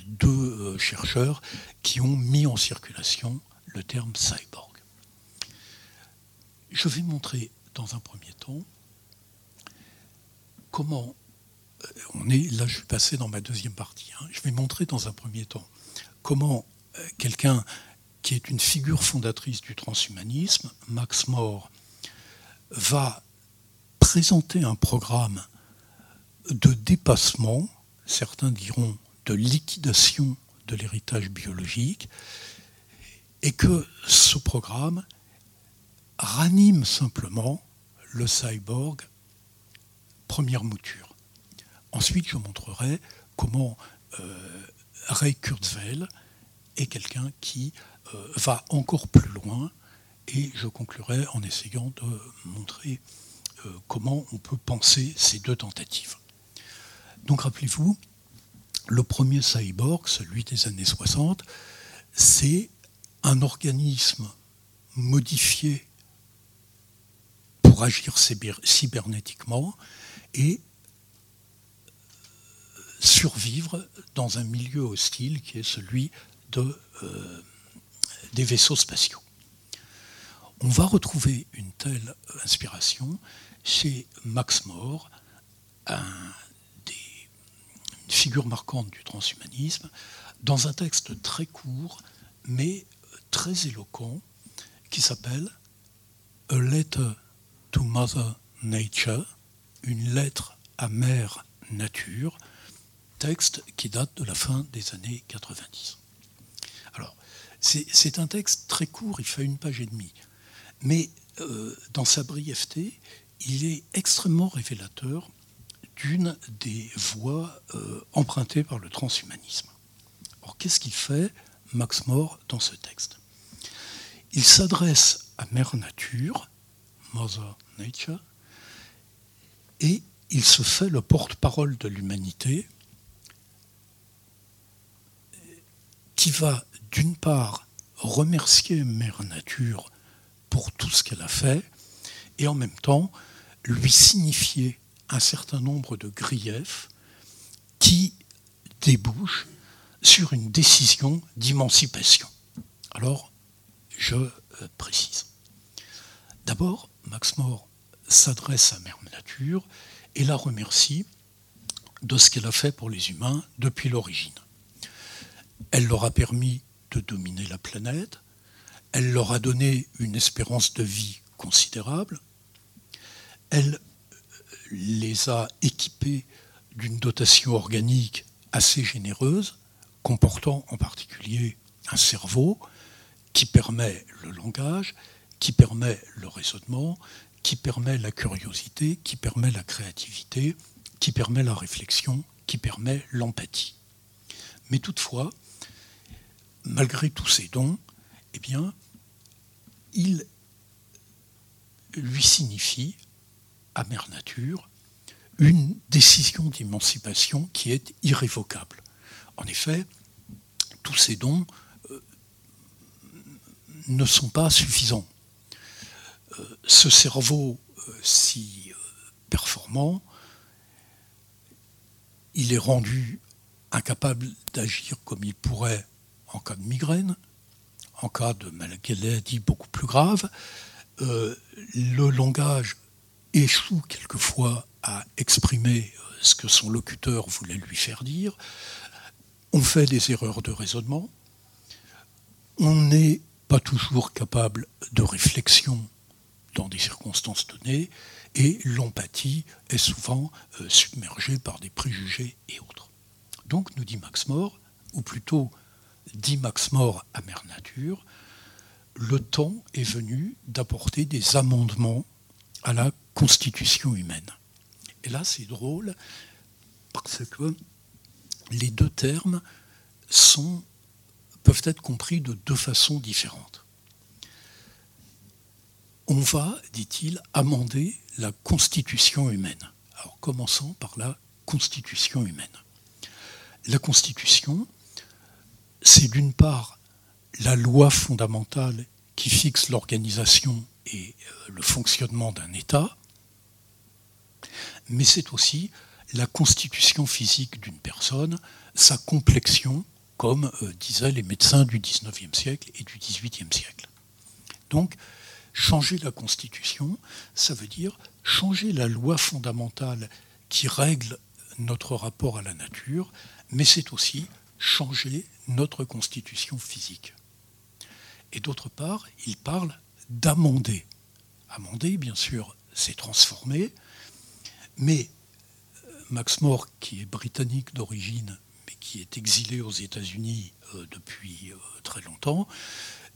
deux chercheurs qui ont mis en circulation le terme cyborg. Je vais montrer dans un premier temps comment euh, on est, là je suis passé dans ma deuxième partie, hein. je vais montrer dans un premier temps comment euh, quelqu'un qui est une figure fondatrice du transhumanisme, Max More, va présenter un programme de dépassement, certains diront de liquidation de l'héritage biologique, et que ce programme ranime simplement le cyborg première mouture. Ensuite, je montrerai comment euh, Ray Kurzweil est quelqu'un qui euh, va encore plus loin et je conclurai en essayant de montrer euh, comment on peut penser ces deux tentatives. Donc rappelez-vous, le premier cyborg, celui des années 60, c'est un organisme modifié pour agir cybernétiquement et survivre dans un milieu hostile qui est celui euh, des vaisseaux spatiaux. On va retrouver une telle inspiration chez Max des, une figure marquante du transhumanisme, dans un texte très court mais très éloquent qui s'appelle A Letter to Mother Nature, une lettre à Mère Nature, texte qui date de la fin des années 90. Alors, c'est un texte très court, il fait une page et demie, mais euh, dans sa brièveté, il est extrêmement révélateur d'une des voies euh, empruntées par le transhumanisme. Alors, qu'est-ce qu'il fait, Max More, dans ce texte? Il s'adresse à Mère Nature, Mother Nature, et il se fait le porte-parole de l'humanité qui va d'une part remercier Mère Nature pour tout ce qu'elle a fait et en même temps lui signifier un certain nombre de griefs qui débouchent sur une décision d'émancipation. Alors, je euh, précise. D'abord, Max More s'adresse à Mère Nature et la remercie de ce qu'elle a fait pour les humains depuis l'origine. Elle leur a permis de dominer la planète, elle leur a donné une espérance de vie considérable, elle les a équipés d'une dotation organique assez généreuse, comportant en particulier un cerveau qui permet le langage, qui permet le raisonnement, qui permet la curiosité, qui permet la créativité, qui permet la réflexion, qui permet l'empathie. Mais toutefois, malgré tous ces dons, eh bien, il lui signifie, à Mère Nature, une décision d'émancipation qui est irrévocable. En effet, tous ces dons euh, ne sont pas suffisants. Euh, ce cerveau euh, si performant, il est rendu incapable d'agir comme il pourrait en cas de migraine, en cas de maladie beaucoup plus grave. le langage échoue quelquefois à exprimer ce que son locuteur voulait lui faire dire. On fait des erreurs de raisonnement. On n'est pas toujours capable de réflexion dans des circonstances données, et l'empathie est souvent euh, submergée par des préjugés et autres. Donc, nous dit Max More, ou plutôt dit Max More à Mère Nature, le temps est venu d'apporter des amendements à la constitution humaine. Et là, c'est drôle, parce que les deux termes peuvent être compris de deux façons différentes on va, dit-il, amender la constitution humaine. Alors commençons par la constitution humaine. La constitution, c'est d'une part la loi fondamentale qui fixe l'organisation et euh, le fonctionnement d'un État, mais c'est aussi la constitution physique d'une personne, sa complexion, comme euh, disaient les médecins du XIXe siècle et du XVIIIe siècle. Donc, Changer la Constitution, ça veut dire changer la loi fondamentale qui règle notre rapport à la nature, mais c'est aussi changer notre constitution physique. et d'autre part, il parle d'amender. Amender, bien sûr, c'est transformer, mais euh, Max More, qui est britannique d'origine, mais qui est exilé aux États-Unis euh, depuis euh, très longtemps,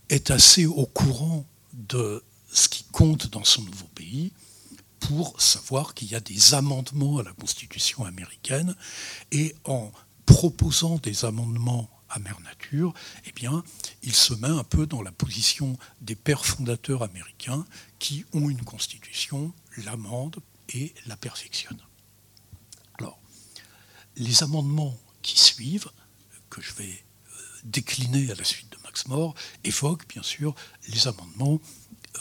est assez au courant de ce qui compte dans son nouveau pays pour savoir qu'il y a des amendements à la Constitution américaine et en proposant des amendements à mère nature, eh bien, il se met un peu dans la position des pères fondateurs américains qui ont une constitution, l'amendent et la perfectionnent. Alors, les amendements qui suivent, que je vais euh, décliner à la suite de Max More, évoquent bien sûr les amendements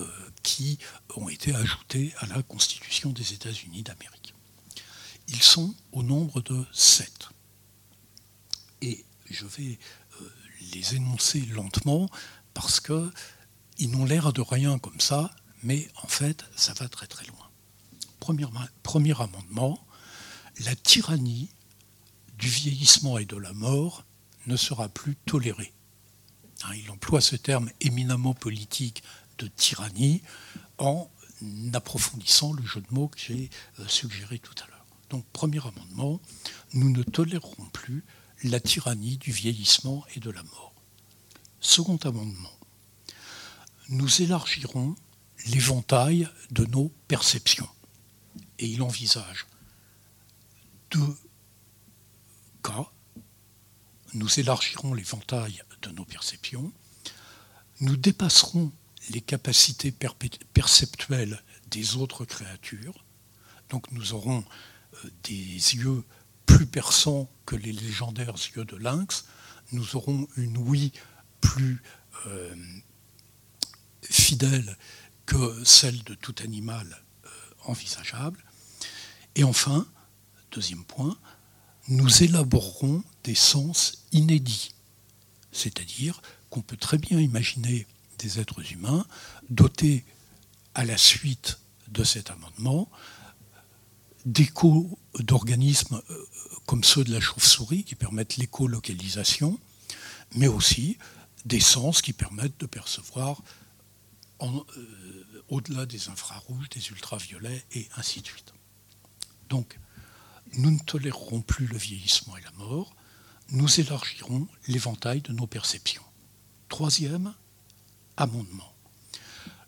euh, qui ont été ajoutés à la Constitution des États-Unis d'Amérique. Ils sont au nombre de sept. Et je vais euh, les énoncer lentement parce qu'ils n'ont l'air de rien comme ça, mais en fait, ça va très très loin. Premier, premier amendement, la tyrannie du vieillissement et de la mort ne sera plus tolérée. Hein, il emploie ce terme éminemment politique de tyrannie en approfondissant le jeu de mots que j'ai euh, suggéré tout à l'heure. Donc, premier amendement, nous ne tolérerons plus la tyrannie du vieillissement et de la mort. Second amendement, nous élargirons l'éventail de nos perceptions. Et il envisage deux cas. Nous élargirons l'éventail de nos perceptions. Nous dépasserons les capacités perceptuelles des autres créatures. Donc nous aurons euh, des yeux plus perçants que les légendaires yeux de lynx. Nous aurons une ouïe plus euh, fidèle que celle de tout animal euh, envisageable. Et enfin, deuxième point, nous élaborerons des sens inédits. C'est-à-dire qu'on peut très bien imaginer des êtres humains dotés, à la suite de cet amendement, d'échos d'organismes euh, comme ceux de la chauve-souris qui permettent l'écolocalisation, mais aussi des sens qui permettent de percevoir euh, au-delà des infrarouges, des ultraviolets et ainsi de suite. Donc, nous ne tolérerons plus le vieillissement et la mort, nous élargirons l'éventail de nos perceptions. Troisième amendement.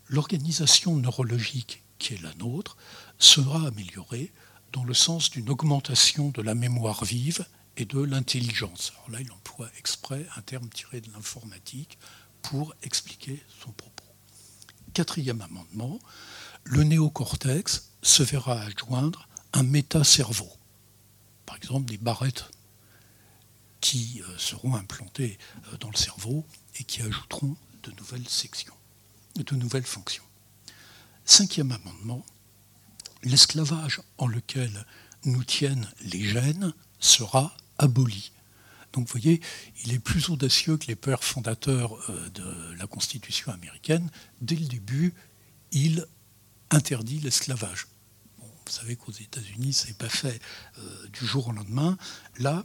L'organisation neurologique qui est la nôtre sera améliorée dans le sens d'une augmentation de la mémoire vive et de l'intelligence. Alors là, il emploie exprès un terme tiré de l'informatique pour expliquer son propos. Quatrième amendement, le néocortex se verra adjoindre un méta-cerveau. Par exemple, des barrettes qui euh, seront implantées euh, dans le cerveau et qui ajouteront de nouvelles sections, de nouvelles fonctions. Cinquième amendement, l'esclavage en lequel nous tiennent les gènes sera aboli. Donc vous voyez, il est plus audacieux que les pères fondateurs euh, de la Constitution américaine. Dès le début, il interdit l'esclavage. vous savez qu'aux États-Unis, ce n'est pas fait euh, du jour au lendemain. Là,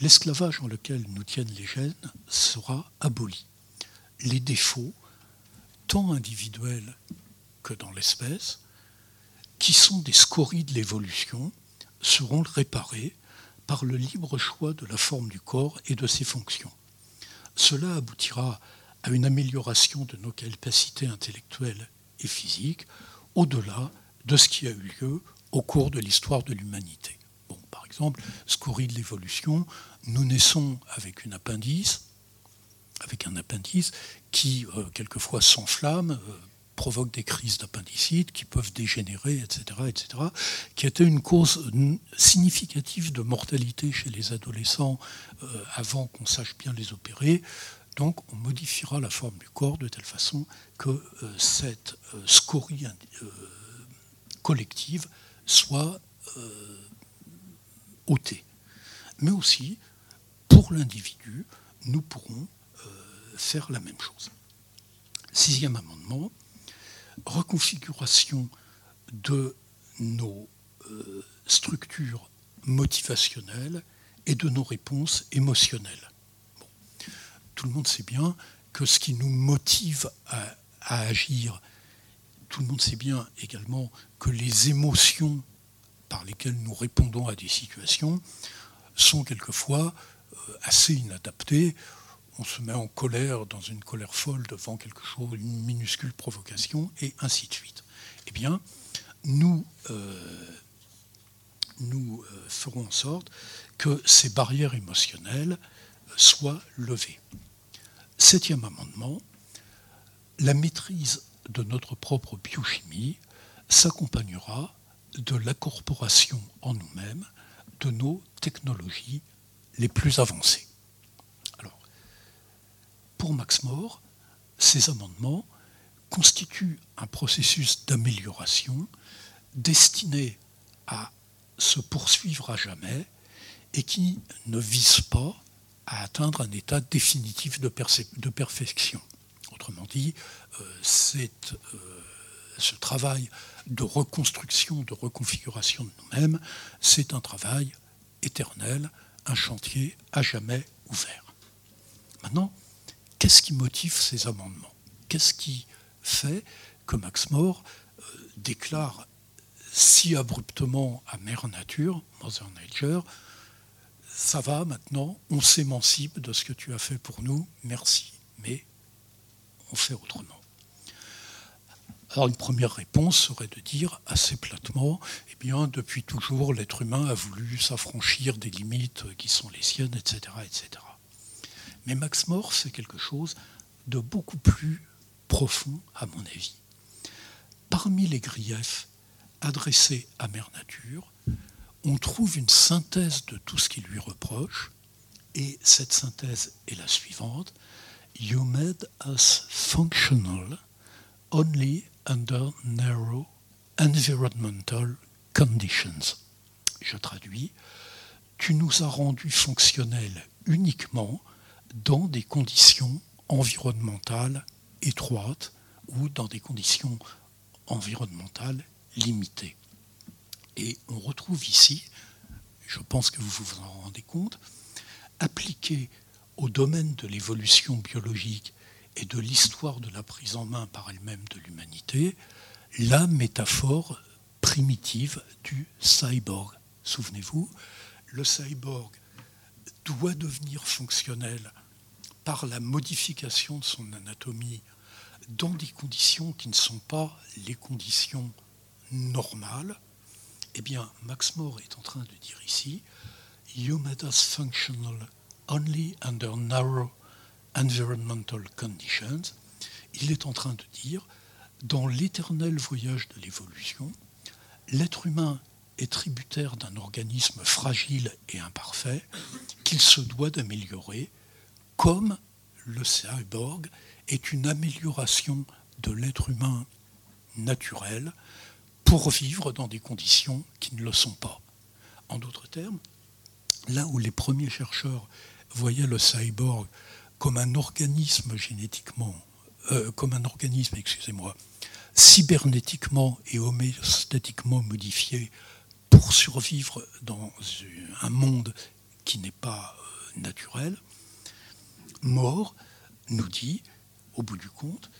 l'esclavage en lequel nous tiennent les gènes sera aboli. Les défauts, tant individuels que dans l'espèce, qui sont des scories de l'évolution, seront réparés par le libre choix de la forme du corps et de ses fonctions. Cela aboutira à une amélioration de nos capacités intellectuelles et physiques, au-delà de ce qui a eu lieu au cours de l'histoire de l'humanité. Bon, par exemple, scorie de l'évolution, nous naissons avec une appendice, avec un appendice qui euh, quelquefois s'enflamme, euh, provoque des crises d'appendicite qui peuvent dégénérer, etc., etc., qui était une cause significative de mortalité chez les adolescents euh, avant qu'on sache bien les opérer. Donc on modifiera la forme du corps de telle façon que euh, cette euh, scorie collective soit ôtée. Mais aussi, pour l'individu, nous pourrons faire la même chose. Sixième amendement, reconfiguration de nos euh, structures motivationnelles et de nos réponses émotionnelles. Tout le monde sait bien que ce qui nous motive à, agir, tout le monde sait bien également que les émotions par lesquelles nous répondons à des situations sont quelquefois euh, assez inadaptées. On se met en colère, dans une colère folle devant quelque chose, une minuscule provocation, et ainsi de suite. Eh bien, nous, euh, nous euh, ferons en sorte que ces barrières émotionnelles soient levées. Septième amendement, la maîtrise de notre propre biochimie s'accompagnera de l'incorporation en nous-mêmes de nos technologies les plus avancées. Pour Max More, ces amendements constituent un processus d'amélioration destiné à se poursuivre à jamais et qui ne vise pas à atteindre un état définitif de, perfection. Autrement dit, euh, euh, ce travail de reconstruction, de reconfiguration de nous-mêmes, c'est un travail éternel, un chantier à jamais ouvert. Maintenant, qu'est-ce qui motive ces amendements? Qu'est-ce qui fait que Max More euh, déclare si abruptement à Mère Nature, Mother Nature, ça va maintenant, on s'émancipe de ce que tu as fait pour nous, merci, mais on fait autrement. Alors une première réponse serait de dire assez platement, eh bien depuis toujours l'être humain a voulu s'affranchir des limites qui sont les siennes, etc. etc. Mais Max More, c'est quelque chose de beaucoup plus profond à mon avis. Parmi les griefs adressés à Mère Nature, on trouve une synthèse de tout ce qu'il lui reproche, et cette synthèse est la suivante. You made us functional only under narrow environmental conditions. Je traduis. Tu nous as rendus fonctionnels uniquement dans des conditions environnementales étroites ou dans des conditions environnementales limitées. Et on retrouve ici, je pense que vous vous en rendez compte, appliqué au domaine de l'évolution biologique et de l'histoire de la prise en main par elle-même de l'humanité, la métaphore primitive du cyborg. Souvenez-vous, le cyborg doit devenir fonctionnel par la modification de son anatomie dans des conditions qui ne sont pas les conditions normales, eh bien, Max More est en train de dire ici, us functional only under narrow environmental conditions. Il est en train de dire, dans l'éternel voyage de l'évolution, l'être humain est tributaire d'un organisme fragile et imparfait qu'il se doit d'améliorer, comme le cyborg est une amélioration de l'être humain naturel pour vivre dans des conditions qui ne le sont pas. En d'autres termes, là où les premiers chercheurs voyaient le cyborg comme un organisme génétiquement, euh, comme un organisme, excusez-moi, cybernétiquement et homéostatiquement modifié pour survivre dans un monde qui n'est pas euh, naturel, mort nous dit, au bout du compte,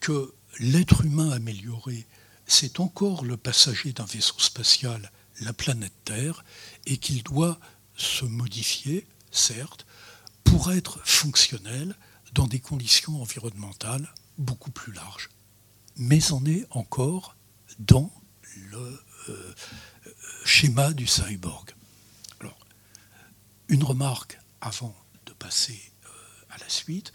que l'être humain amélioré c'est encore le passager d'un vaisseau spatial, la planète Terre, et qu'il doit se modifier, certes, pour être fonctionnel dans des conditions environnementales beaucoup plus larges. Mais on est encore dans le euh, schéma du cyborg. Alors, une remarque avant de passer à la suite,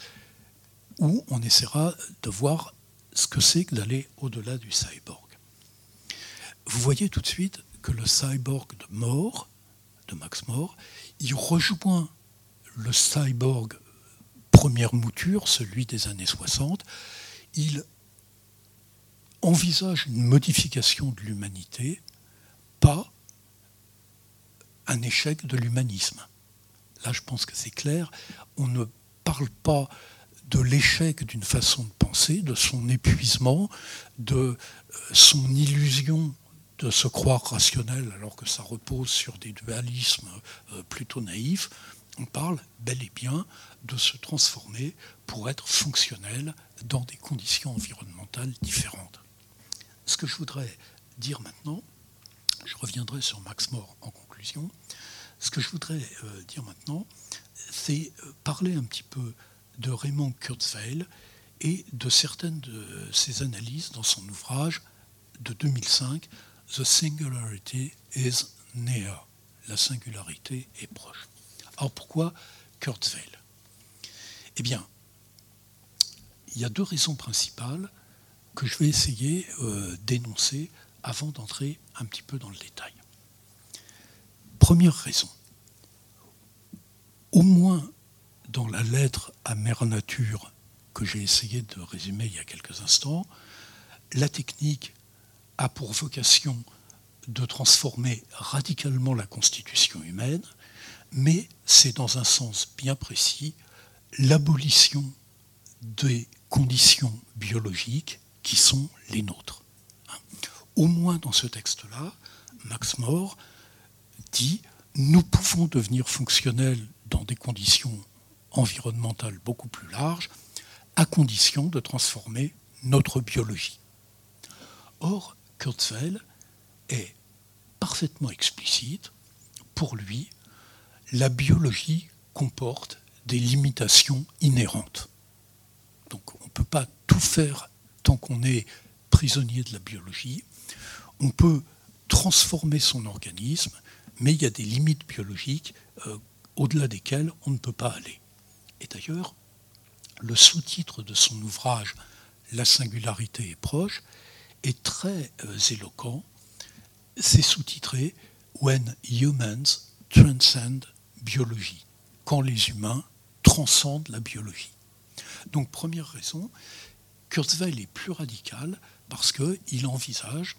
où on essaiera de voir ce que c'est que d'aller au-delà du cyborg vous voyez tout de suite que le cyborg de Moore, de Max Moore, il rejoint le cyborg première mouture, celui des années 60. Il envisage une modification de l'humanité, pas un échec de l'humanisme. Là, je pense que c'est clair. On ne parle pas de l'échec d'une façon de penser, de son épuisement, de euh, son illusion de se croire rationnel alors que ça repose sur des dualismes euh, plutôt naïfs. On parle bel et bien de se transformer pour être fonctionnel dans des conditions environnementales différentes. Ce que je voudrais dire maintenant, je reviendrai sur Max More en conclusion, ce que je voudrais euh, dire maintenant, c'est euh, parler un petit peu de Raymond Kurzweil et de certaines de ses analyses dans son ouvrage de 2005, The Singularity is Near. La singularité est proche. Alors pourquoi Kurzweil? Eh bien, il y a deux raisons principales que je vais essayer euh, d'énoncer avant d'entrer un petit peu dans le détail. Première raison, au moins dans la lettre à Mère Nature que j'ai essayé de résumer il y a quelques instants, la technique a pour vocation de transformer radicalement la constitution humaine, mais c'est dans un sens bien précis l'abolition des conditions biologiques qui sont les nôtres. Au moins dans ce texte-là, Max More dit nous pouvons devenir fonctionnels dans des conditions environnementales beaucoup plus larges, à condition de transformer notre biologie. Or, Kurzweil est parfaitement explicite. Pour lui, la biologie comporte des limitations inhérentes. Donc on ne peut pas tout faire tant qu'on est prisonnier de la biologie. On peut transformer son organisme, mais il y a des limites biologiques euh, au-delà desquelles on ne peut pas aller. Et d'ailleurs, le sous-titre de son ouvrage La singularité est proche est très euh, éloquent. C'est sous-titré When Humans Transcend Biology, quand les humains transcendent la biologie. Donc première raison, Kurzweil est plus radical parce qu'il envisage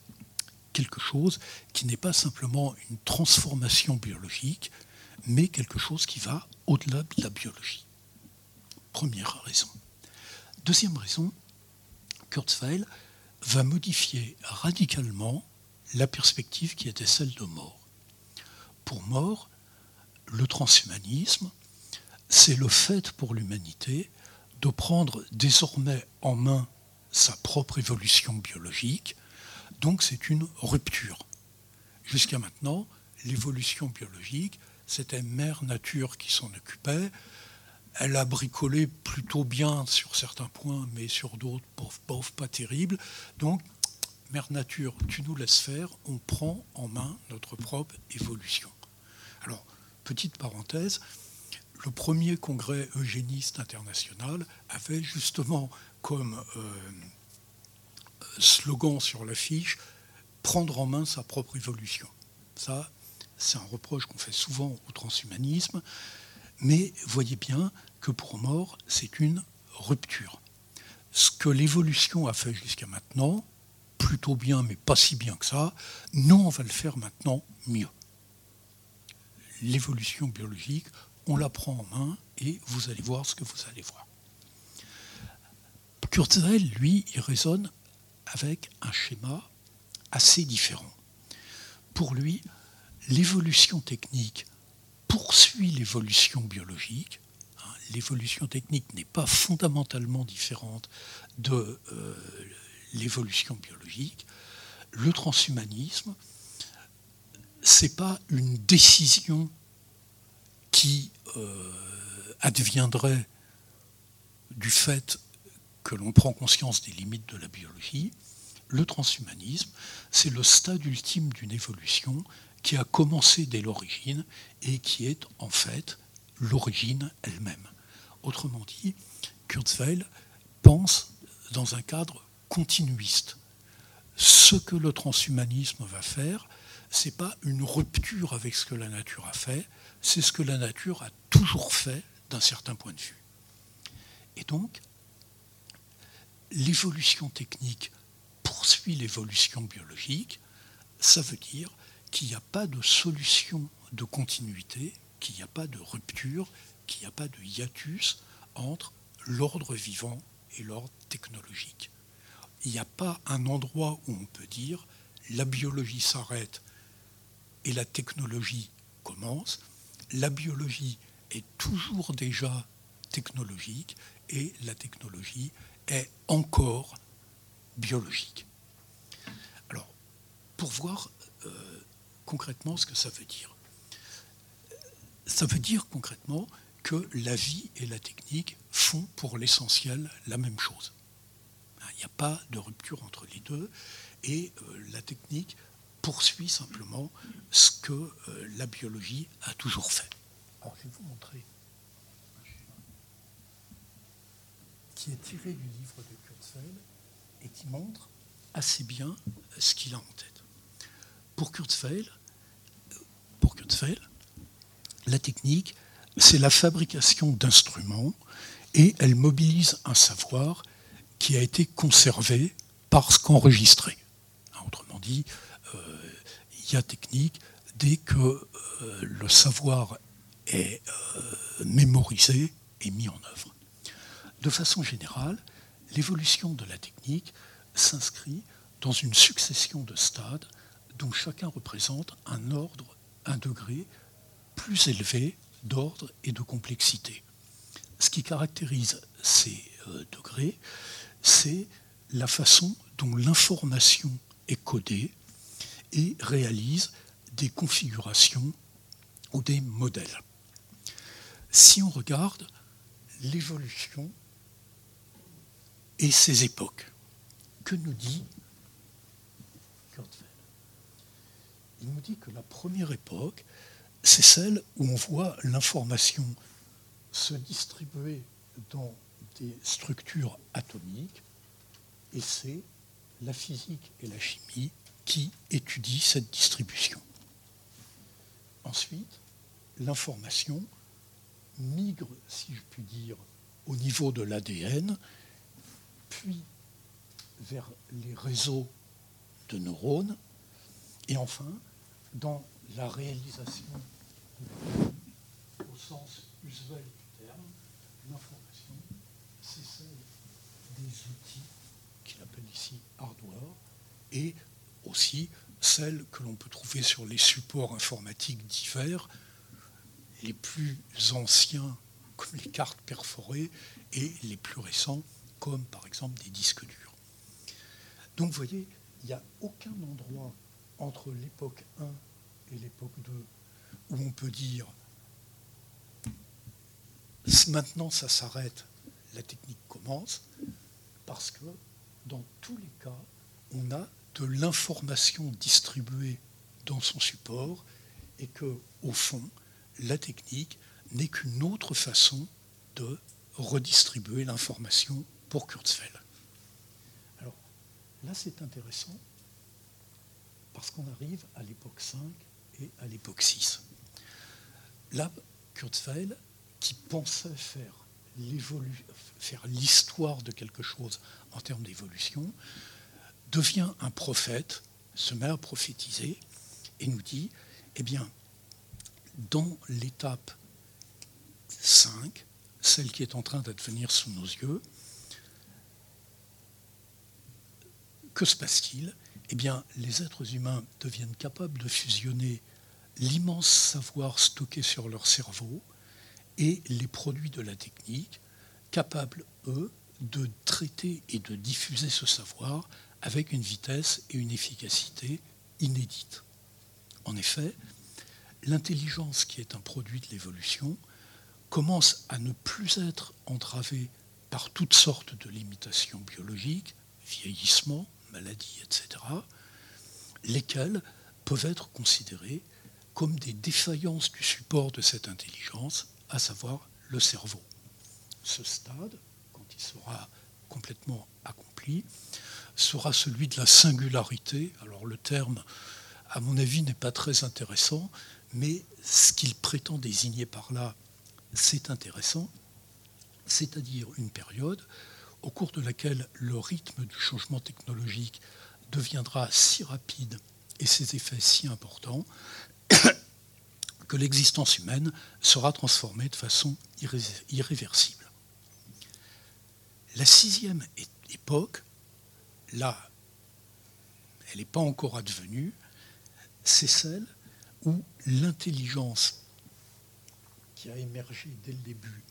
quelque chose qui n'est pas simplement une transformation biologique, mais quelque chose qui va au-delà de la biologie. Première raison. Deuxième raison, Kurzweil va modifier radicalement la perspective qui était celle de mort. Pour mort, le transhumanisme, c'est le fait pour l'humanité de prendre désormais en main sa propre évolution biologique, donc c'est une rupture. Jusqu'à maintenant, l'évolution biologique, c'était Mère Nature qui s'en occupait, elle a bricolé plutôt bien sur certains points, mais sur d'autres, pauvre, pas terrible. Donc, Mère Nature, tu nous laisses faire, on prend en main notre propre évolution. Alors, petite parenthèse, le premier congrès eugéniste international avait justement comme euh, slogan sur l'affiche prendre en main sa propre évolution. Ça, c'est un reproche qu'on fait souvent au transhumanisme, mais voyez bien, que pour mort, c'est une rupture. Ce que l'évolution a fait jusqu'à maintenant, plutôt bien, mais pas si bien que ça, nous, on va le faire maintenant mieux. L'évolution biologique, on la prend en main et vous allez voir ce que vous allez voir. Kurzweil, lui, il raisonne avec un schéma assez différent. Pour lui, l'évolution technique poursuit l'évolution biologique, l'évolution technique n'est pas fondamentalement différente de euh, l'évolution biologique. Le transhumanisme, c'est pas une décision qui euh, adviendrait du fait que l'on prend conscience des limites de la biologie. Le transhumanisme, c'est le stade ultime d'une évolution qui a commencé dès l'origine et qui est en fait l'origine elle-même. Autrement dit, Kurzweil pense dans un cadre continuiste. Ce que le transhumanisme va faire, ce n'est pas une rupture avec ce que la nature a fait, c'est ce que la nature a toujours fait d'un certain point de vue. Et donc, l'évolution technique poursuit l'évolution biologique, ça veut dire qu'il n'y a pas de solution de continuité, qu'il n'y a pas de rupture, qu'il n'y a pas de hiatus entre l'ordre vivant et l'ordre technologique. Il n'y a pas un endroit où on peut dire la biologie s'arrête et la technologie commence. La biologie est toujours déjà technologique et la technologie est encore biologique. Alors, pour voir euh, concrètement ce que ça veut dire. Ça veut dire concrètement que la vie et la technique font pour l'essentiel la même chose. Il n'y a pas de rupture entre les deux et euh, la technique poursuit simplement ce que euh, la biologie a toujours fait. Alors je vais vous montrer qui est tiré du livre de Kurzweil et qui montre assez bien ce qu'il a en tête. Pour Kurzweil, pour la technique, c'est la fabrication d'instruments et elle mobilise un savoir qui a été conservé parce qu'enregistré. Autrement dit, euh, il y a technique dès que euh, le savoir est euh, mémorisé et mis en œuvre. De façon générale, l'évolution de la technique s'inscrit dans une succession de stades dont chacun représente un ordre, un degré plus élevé d'ordre et de complexité. Ce qui caractérise ces degrés, c'est la façon dont l'information est codée et réalise des configurations ou des modèles. Si on regarde l'évolution et ses époques, que nous dit Kurzweil Il nous dit que la première époque, c'est celle où on voit l'information se distribuer dans des structures atomiques, et c'est la physique et la chimie qui étudie cette distribution. Ensuite, l'information migre, si je puis dire, au niveau de l'ADN, puis vers les réseaux de neurones, et enfin, dans la réalisation, au sens usuel du terme, l'information, c'est celle des outils qu'il appelle ici hardware, et aussi celles que l'on peut trouver sur les supports informatiques divers, les plus anciens comme les cartes perforées et les plus récents comme par exemple des disques durs. Donc vous voyez, il n'y a aucun endroit entre l'époque 1 et l'époque 2 où on peut dire maintenant ça s'arrête, la technique commence, parce que dans tous les cas, on a de l'information distribuée dans son support et que, au fond, la technique n'est qu'une autre façon de redistribuer l'information pour Kurzweil. Alors là, c'est intéressant parce qu'on arrive à l'époque 5 et à l'époque 6. Là, Kurzweil, qui pensait faire l'histoire de quelque chose en termes d'évolution, devient un prophète, se met à prophétiser et nous dit, eh bien, dans l'étape 5, celle qui est en train d'advenir sous nos yeux, que se passe-t-il? Eh les êtres humains deviennent capables de fusionner l'immense savoir stocké sur leur cerveau et les produits de la technique, capables, eux, de traiter et de diffuser ce savoir avec une vitesse et une efficacité inédites. En effet, l'intelligence qui est un produit de l'évolution commence à ne plus être entravée par toutes sortes de limitations biologiques, vieillissement, maladie, etc., lesquelles peuvent être considérées comme des défaillances du support de cette intelligence, à savoir le cerveau. Ce stade, quand il sera complètement accompli, sera celui de la singularité. Alors le terme, à mon avis, n'est pas très intéressant, mais ce qu'il prétend désigner par là, c'est intéressant, c'est-à-dire une période au cours de laquelle le rythme du changement technologique deviendra si rapide et ses effets si importants que l'existence humaine sera transformée de façon irréversible. La sixième époque là, elle n'est pas encore advenue, c'est celle où l'intelligence qui a émergé dès le début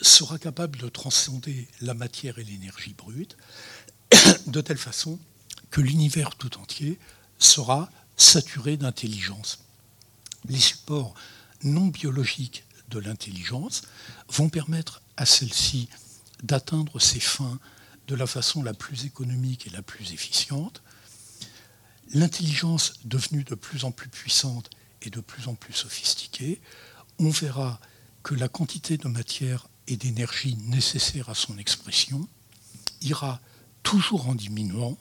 sera capable de transcender la matière et l'énergie brute de telle façon que l'univers tout entier sera saturé d'intelligence. Les supports non biologiques de l'intelligence vont permettre à celle-ci d'atteindre ses fins de la façon la plus économique et la plus efficiente. L'intelligence devenue de plus en plus puissante et de plus en plus sophistiquée, on verra que la quantité de matière et d'énergie nécessaire à son expression ira toujours en diminuant,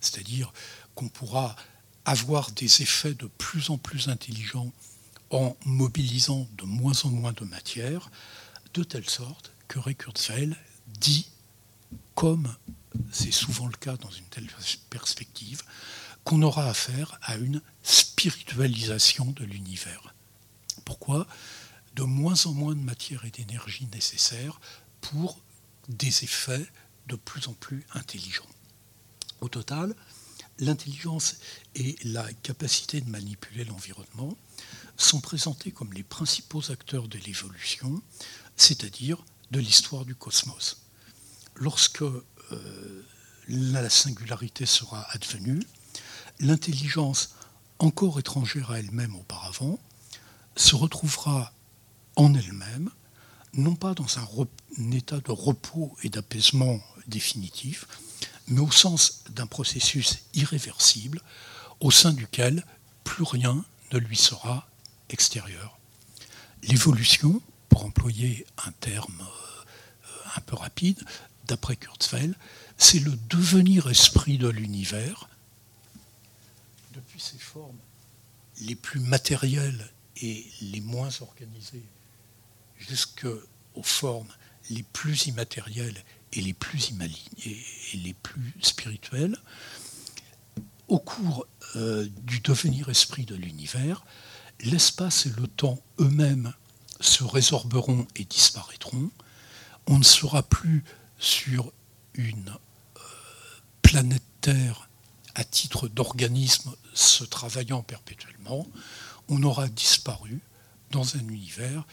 c'est-à-dire qu'on pourra avoir des effets de plus en plus intelligents en mobilisant de moins en moins de matière, de telle sorte que Ray Kurzweil dit, comme c'est souvent le cas dans une telle perspective, qu'on aura affaire à une spiritualisation de l'univers. Pourquoi? De moins en moins de matière et d'énergie nécessaires pour des effets de plus en plus intelligents. Au total, l'intelligence et la capacité de manipuler l'environnement sont présentés comme les principaux acteurs de l'évolution, c'est-à-dire de l'histoire du cosmos. Lorsque euh, la singularité sera advenue, l'intelligence, encore étrangère à elle-même auparavant, se retrouvera en elle-même, non pas dans un, état de repos et d'apaisement définitif, mais au sens d'un processus irréversible au sein duquel plus rien ne lui sera extérieur. L'évolution, pour employer un terme euh, un peu rapide, d'après Kurzweil, c'est le devenir esprit de l'univers, depuis ses formes les plus matérielles et les moins organisées, jusqu'aux formes les plus immatérielles et les plus et les plus spirituelles, au cours euh, du devenir esprit de l'univers, l'espace et le temps eux-mêmes se résorberont et disparaîtront. On ne sera plus sur une euh, planète Terre à titre d'organisme se travaillant perpétuellement. On aura disparu dans un univers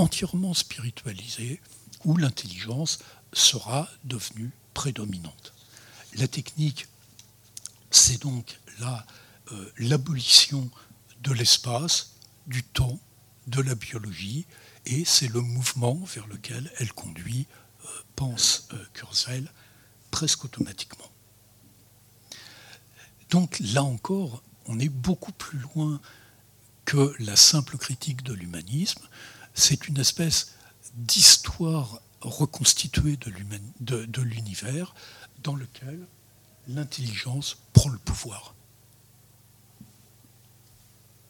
entièrement spiritualisé où l'intelligence sera devenue prédominante. La technique, c'est donc là euh, l'abolition de l'espace, du temps, de la biologie, et c'est le mouvement vers lequel elle conduit, euh, pense euh, Kurzweil, presque automatiquement. Donc là encore, on est beaucoup plus loin que la simple critique de l'humanisme. C'est une espèce d'histoire reconstituée de l'univers dans lequel l'intelligence prend le pouvoir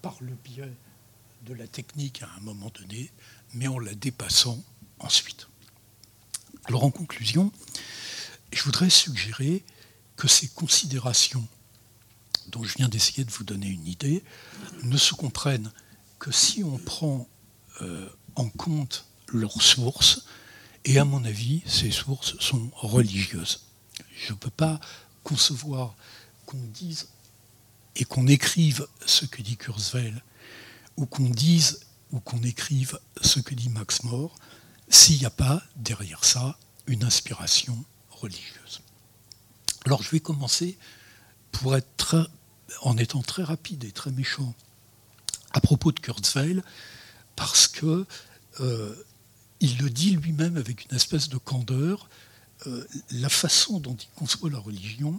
par le biais de la technique à un moment donné, mais en la dépassant ensuite. Alors en conclusion, je voudrais suggérer que ces considérations dont je viens d'essayer de vous donner une idée ne se comprennent que si on prend euh, en compte leurs sources, et à mon avis, ces sources sont religieuses. Je ne peux pas concevoir qu'on dise et qu'on écrive ce que dit Kurzweil, ou qu'on dise ou qu'on écrive ce que dit Max More, s'il n'y a pas derrière ça une inspiration religieuse. Alors je vais commencer pour être en étant très rapide et très méchant à propos de Kurzweil, parce que euh, il le dit lui-même avec une espèce de candeur. Euh, la façon dont il conçoit la religion,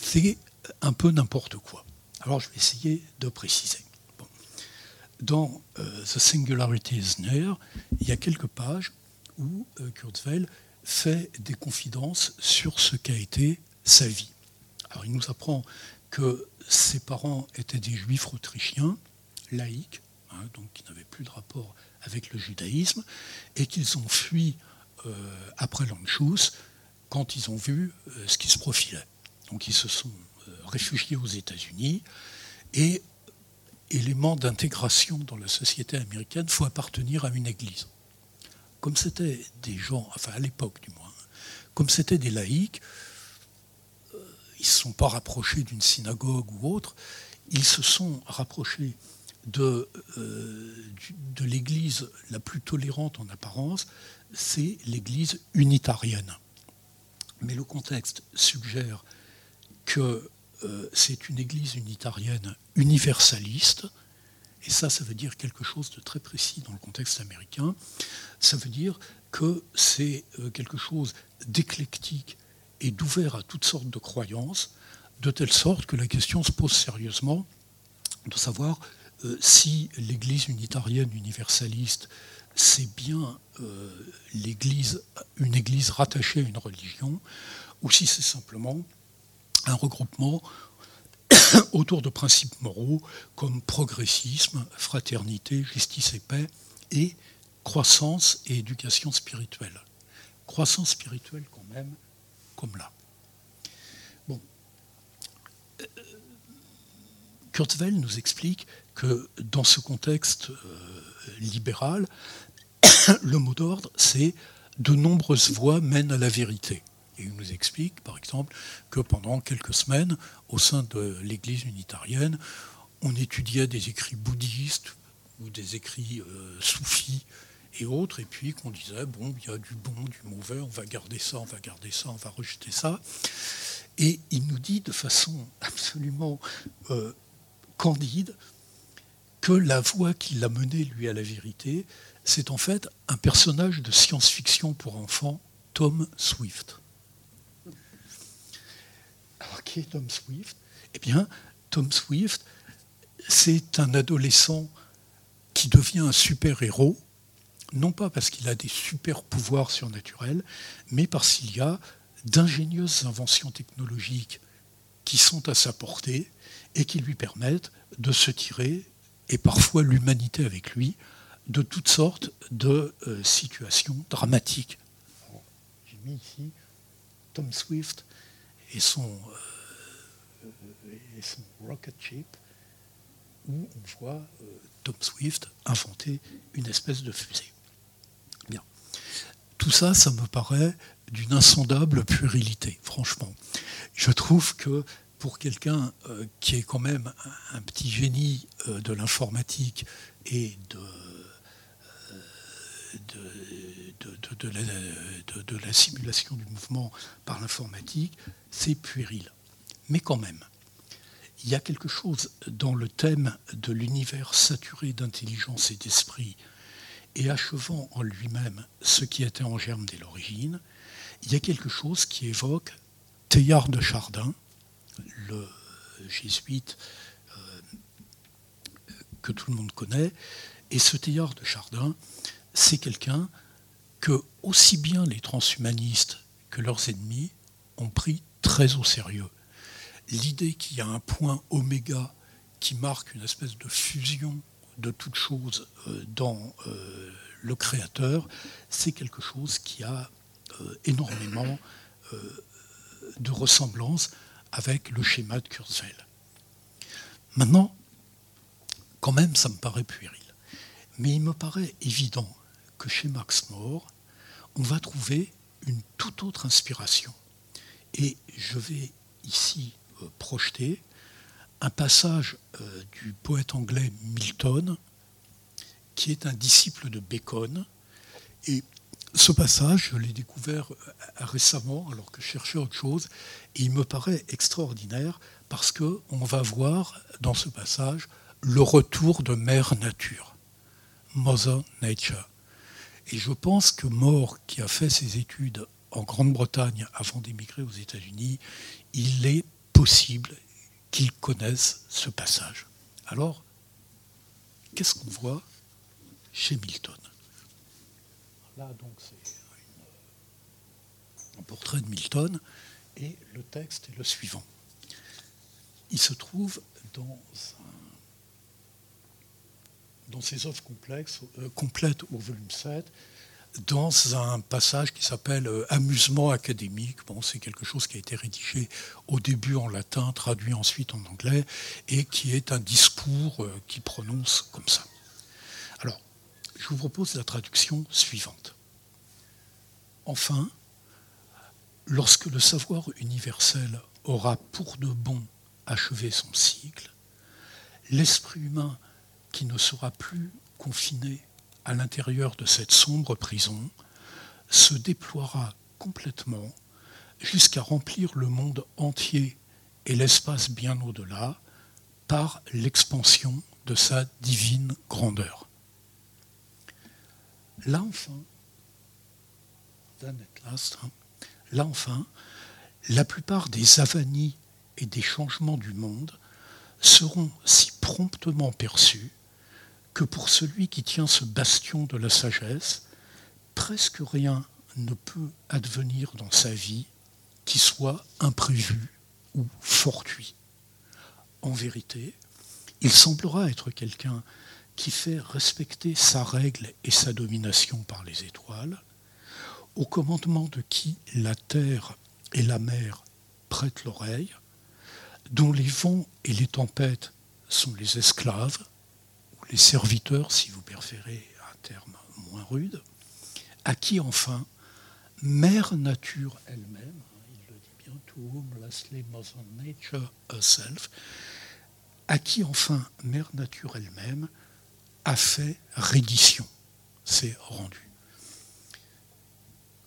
c'est un peu n'importe quoi. Alors je vais essayer de préciser. Dans euh, The Singularity is Near, il y a quelques pages où Kurzweil fait des confidences sur ce qu'a été sa vie. Alors il nous apprend que ses parents étaient des juifs autrichiens, laïcs, hein, donc qui n'avaient plus de rapport avec le judaïsme, et qu'ils ont fui euh, après l'Anschluss quand ils ont vu ce qui se profilait. Donc ils se sont réfugiés aux États-Unis et élément d'intégration dans la société américaine, il faut appartenir à une église. Comme c'était des gens, enfin à l'époque du moins, comme c'était des laïcs, euh, ils ne se sont pas rapprochés d'une synagogue ou autre, ils se sont rapprochés de, de l'Église la plus tolérante en apparence, c'est l'Église unitarienne. Mais le contexte suggère que c'est une Église unitarienne universaliste, et ça, ça veut dire quelque chose de très précis dans le contexte américain. Ça veut dire que c'est euh, quelque chose d'éclectique et d'ouvert à toutes sortes de croyances, de telle sorte que la question se pose sérieusement de savoir euh, si l'Église unitarienne universaliste, c'est bien euh, une Église rattachée à une religion, ou si c'est simplement un regroupement autour de principes moraux comme progressisme, fraternité, justice et paix, et croissance et éducation spirituelle. Croissance spirituelle quand même, comme là. Bon. Euh, Kurzweil nous explique que dans ce contexte euh, libéral, le mot d'ordre, c'est de nombreuses voies mènent à la vérité. Et il nous explique, par exemple, que pendant quelques semaines, au sein de l'Église unitarienne, on étudiait des écrits bouddhistes ou des écrits euh, soufis et autres, et puis qu'on disait, bon, il y a du bon, du mauvais, on va garder ça, on va garder ça, on va rejeter ça. Et il nous dit de façon absolument euh, candide que la voie qui l'a mené, lui, à la vérité, c'est en fait un personnage de science-fiction pour enfants, Tom Swift. Alors, qui est Tom Swift? Eh bien, Tom Swift, c'est un adolescent qui devient un super-héros, non pas parce qu'il a des super pouvoirs surnaturels, mais parce qu'il y a d'ingénieuses inventions technologiques qui sont à sa portée et qui lui permettent de se tirer, et parfois l'humanité avec lui, de toutes sortes de euh, situations dramatiques. J'ai mis ici Tom Swift et son, euh, rocket ship, où on voit euh, Tom Swift inventer une espèce de fusée. Bien. Tout ça, ça me paraît d'une insondable puérilité, franchement. Je trouve que pour quelqu'un euh, qui est quand même un, petit génie de l'informatique et de, de, la, simulation du mouvement par l'informatique, c'est puéril. Mais quand même, il y a quelque chose dans le thème de l'univers saturé d'intelligence et d'esprit et achevant en lui-même ce qui était en germe dès l'origine, il y a quelque chose qui évoque Teilhard de Chardin, le jésuite euh, que tout le monde connaît, et ce Teilhard de Chardin, c'est quelqu'un que aussi bien les transhumanistes que leurs ennemis ont pris très au sérieux. L'idée qu'il y a un point oméga qui marque une espèce de fusion de toute chose euh, dans euh, le créateur, c'est quelque chose qui a énormément de ressemblance avec le schéma de Kurzweil. Maintenant, quand même, ça me paraît puéril. Mais il me paraît évident que chez Max More, on va trouver une toute autre inspiration. Et je vais ici euh, projeter un passage euh, du poète anglais Milton, qui est un disciple de Bacon. Et ce passage, je l'ai découvert euh, récemment alors que je cherchais autre chose, et il me paraît extraordinaire parce qu'on va voir dans ce passage le retour de Mère Nature, Mother Nature. Et je pense que More, qui a fait ses études en Grande-Bretagne avant d'émigrer aux États-Unis, il est possible qu'il connaisse ce passage. Alors, qu'est-ce qu'on voit chez Milton? Là, donc, c'est un portrait de Milton, et le texte est le suivant. Il se trouve dans un dans ses œuvres complexes, euh, complètes au volume 7, dans un passage qui s'appelle euh, Amusement académique. Bon, c'est quelque chose qui a été rédigé au début en latin, traduit ensuite en anglais, et qui est un discours euh, qui prononce comme ça. Je vous propose la traduction suivante. Enfin, lorsque le savoir universel aura pour de bon achevé son cycle, l'esprit humain qui ne sera plus confiné à l'intérieur de cette sombre prison, se déploiera complètement jusqu'à remplir le monde entier et l'espace bien au-delà par l'expansion de sa divine grandeur. Là enfin, hein, là enfin, la plupart des avanies et des changements du monde seront si promptement perçus que pour celui qui tient ce bastion de la sagesse, presque rien ne peut advenir dans sa vie qui soit imprévu ou fortuit. En vérité, il semblera être quelqu'un qui fait respecter sa règle et sa domination par les étoiles, au commandement de qui la terre et la mer prêtent l'oreille, dont les vents et les tempêtes sont les esclaves, ou les serviteurs si vous préférez un terme moins rude, à qui enfin Mère Nature elle-même, hein, il le dit bien, to whom lastly Mother Nature herself, à qui enfin Mère Nature elle-même a fait reddition, s'est rendu.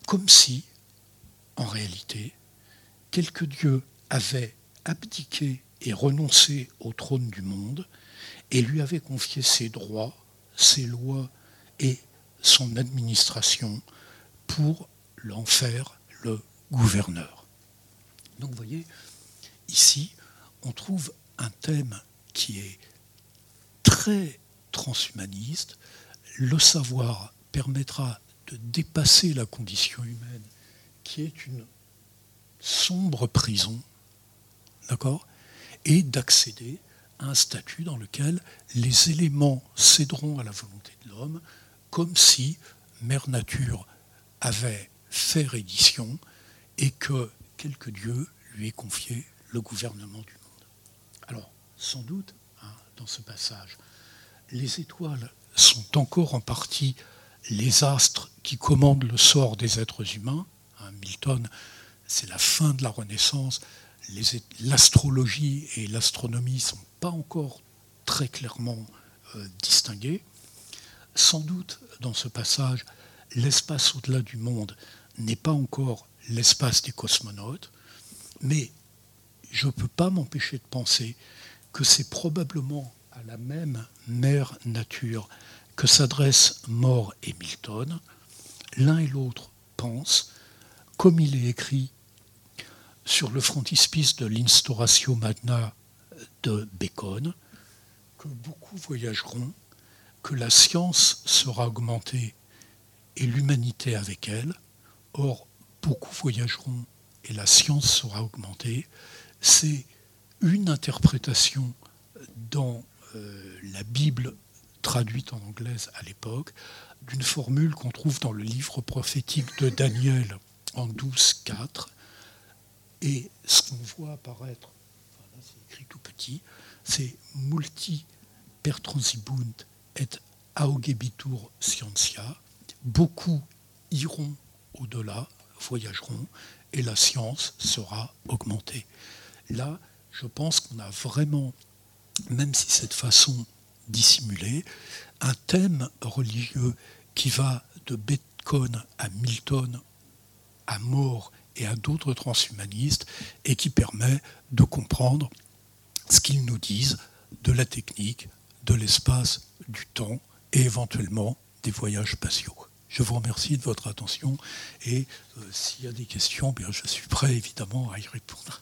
Comme si, en réalité, quelque dieu avait abdiqué et renoncé au trône du monde et lui avait confié ses droits, ses lois et son administration pour l'en faire le gouverneur. Donc vous voyez, ici, on trouve un thème qui est très transhumaniste. Le savoir permettra de dépasser la condition humaine qui est une sombre prison, d'accord Et d'accéder à un statut dans lequel les éléments céderont à la volonté de l'homme, comme si Mère Nature avait fait reddition et que quelque Dieu lui ait confié le gouvernement du monde. Alors, sans doute, hein, dans ce passage, les étoiles sont encore en partie les astres qui commandent le sort des êtres humains. Hein, Milton, c'est la fin de la Renaissance. L'astrologie et l'astronomie ne sont pas encore très clairement euh, distinguées. Sans doute, dans ce passage, l'espace au-delà du monde n'est pas encore l'espace des cosmonautes, mais je ne peux pas m'empêcher de penser que c'est probablement à la même mère nature que s'adressent More et Milton. L'un et l'autre pensent, comme il est écrit sur le frontispice de l'Instauratio Magna de Bacon, que beaucoup voyageront, que la science sera augmentée et l'humanité avec elle. Or, beaucoup voyageront et la science sera augmentée. C'est une interprétation dans la Bible traduite en anglaise à l'époque d'une formule qu'on trouve dans le livre prophétique de Daniel en 12.4. Et ce qu'on voit apparaître, c'est écrit tout petit, c'est multi per transibunt et augebitur scientia. Beaucoup iront au-delà, voyageront, et la science sera augmentée. Là, je pense qu'on a vraiment, même si cette façon dissimulée, un thème religieux qui va de Bacon à Milton, à More et à d'autres transhumanistes, et qui permet de comprendre ce qu'ils nous disent de la technique, de l'espace, du temps et éventuellement des voyages spatiaux. Je vous remercie de votre attention et euh, s'il y a des questions, bien, je suis prêt évidemment à y répondre.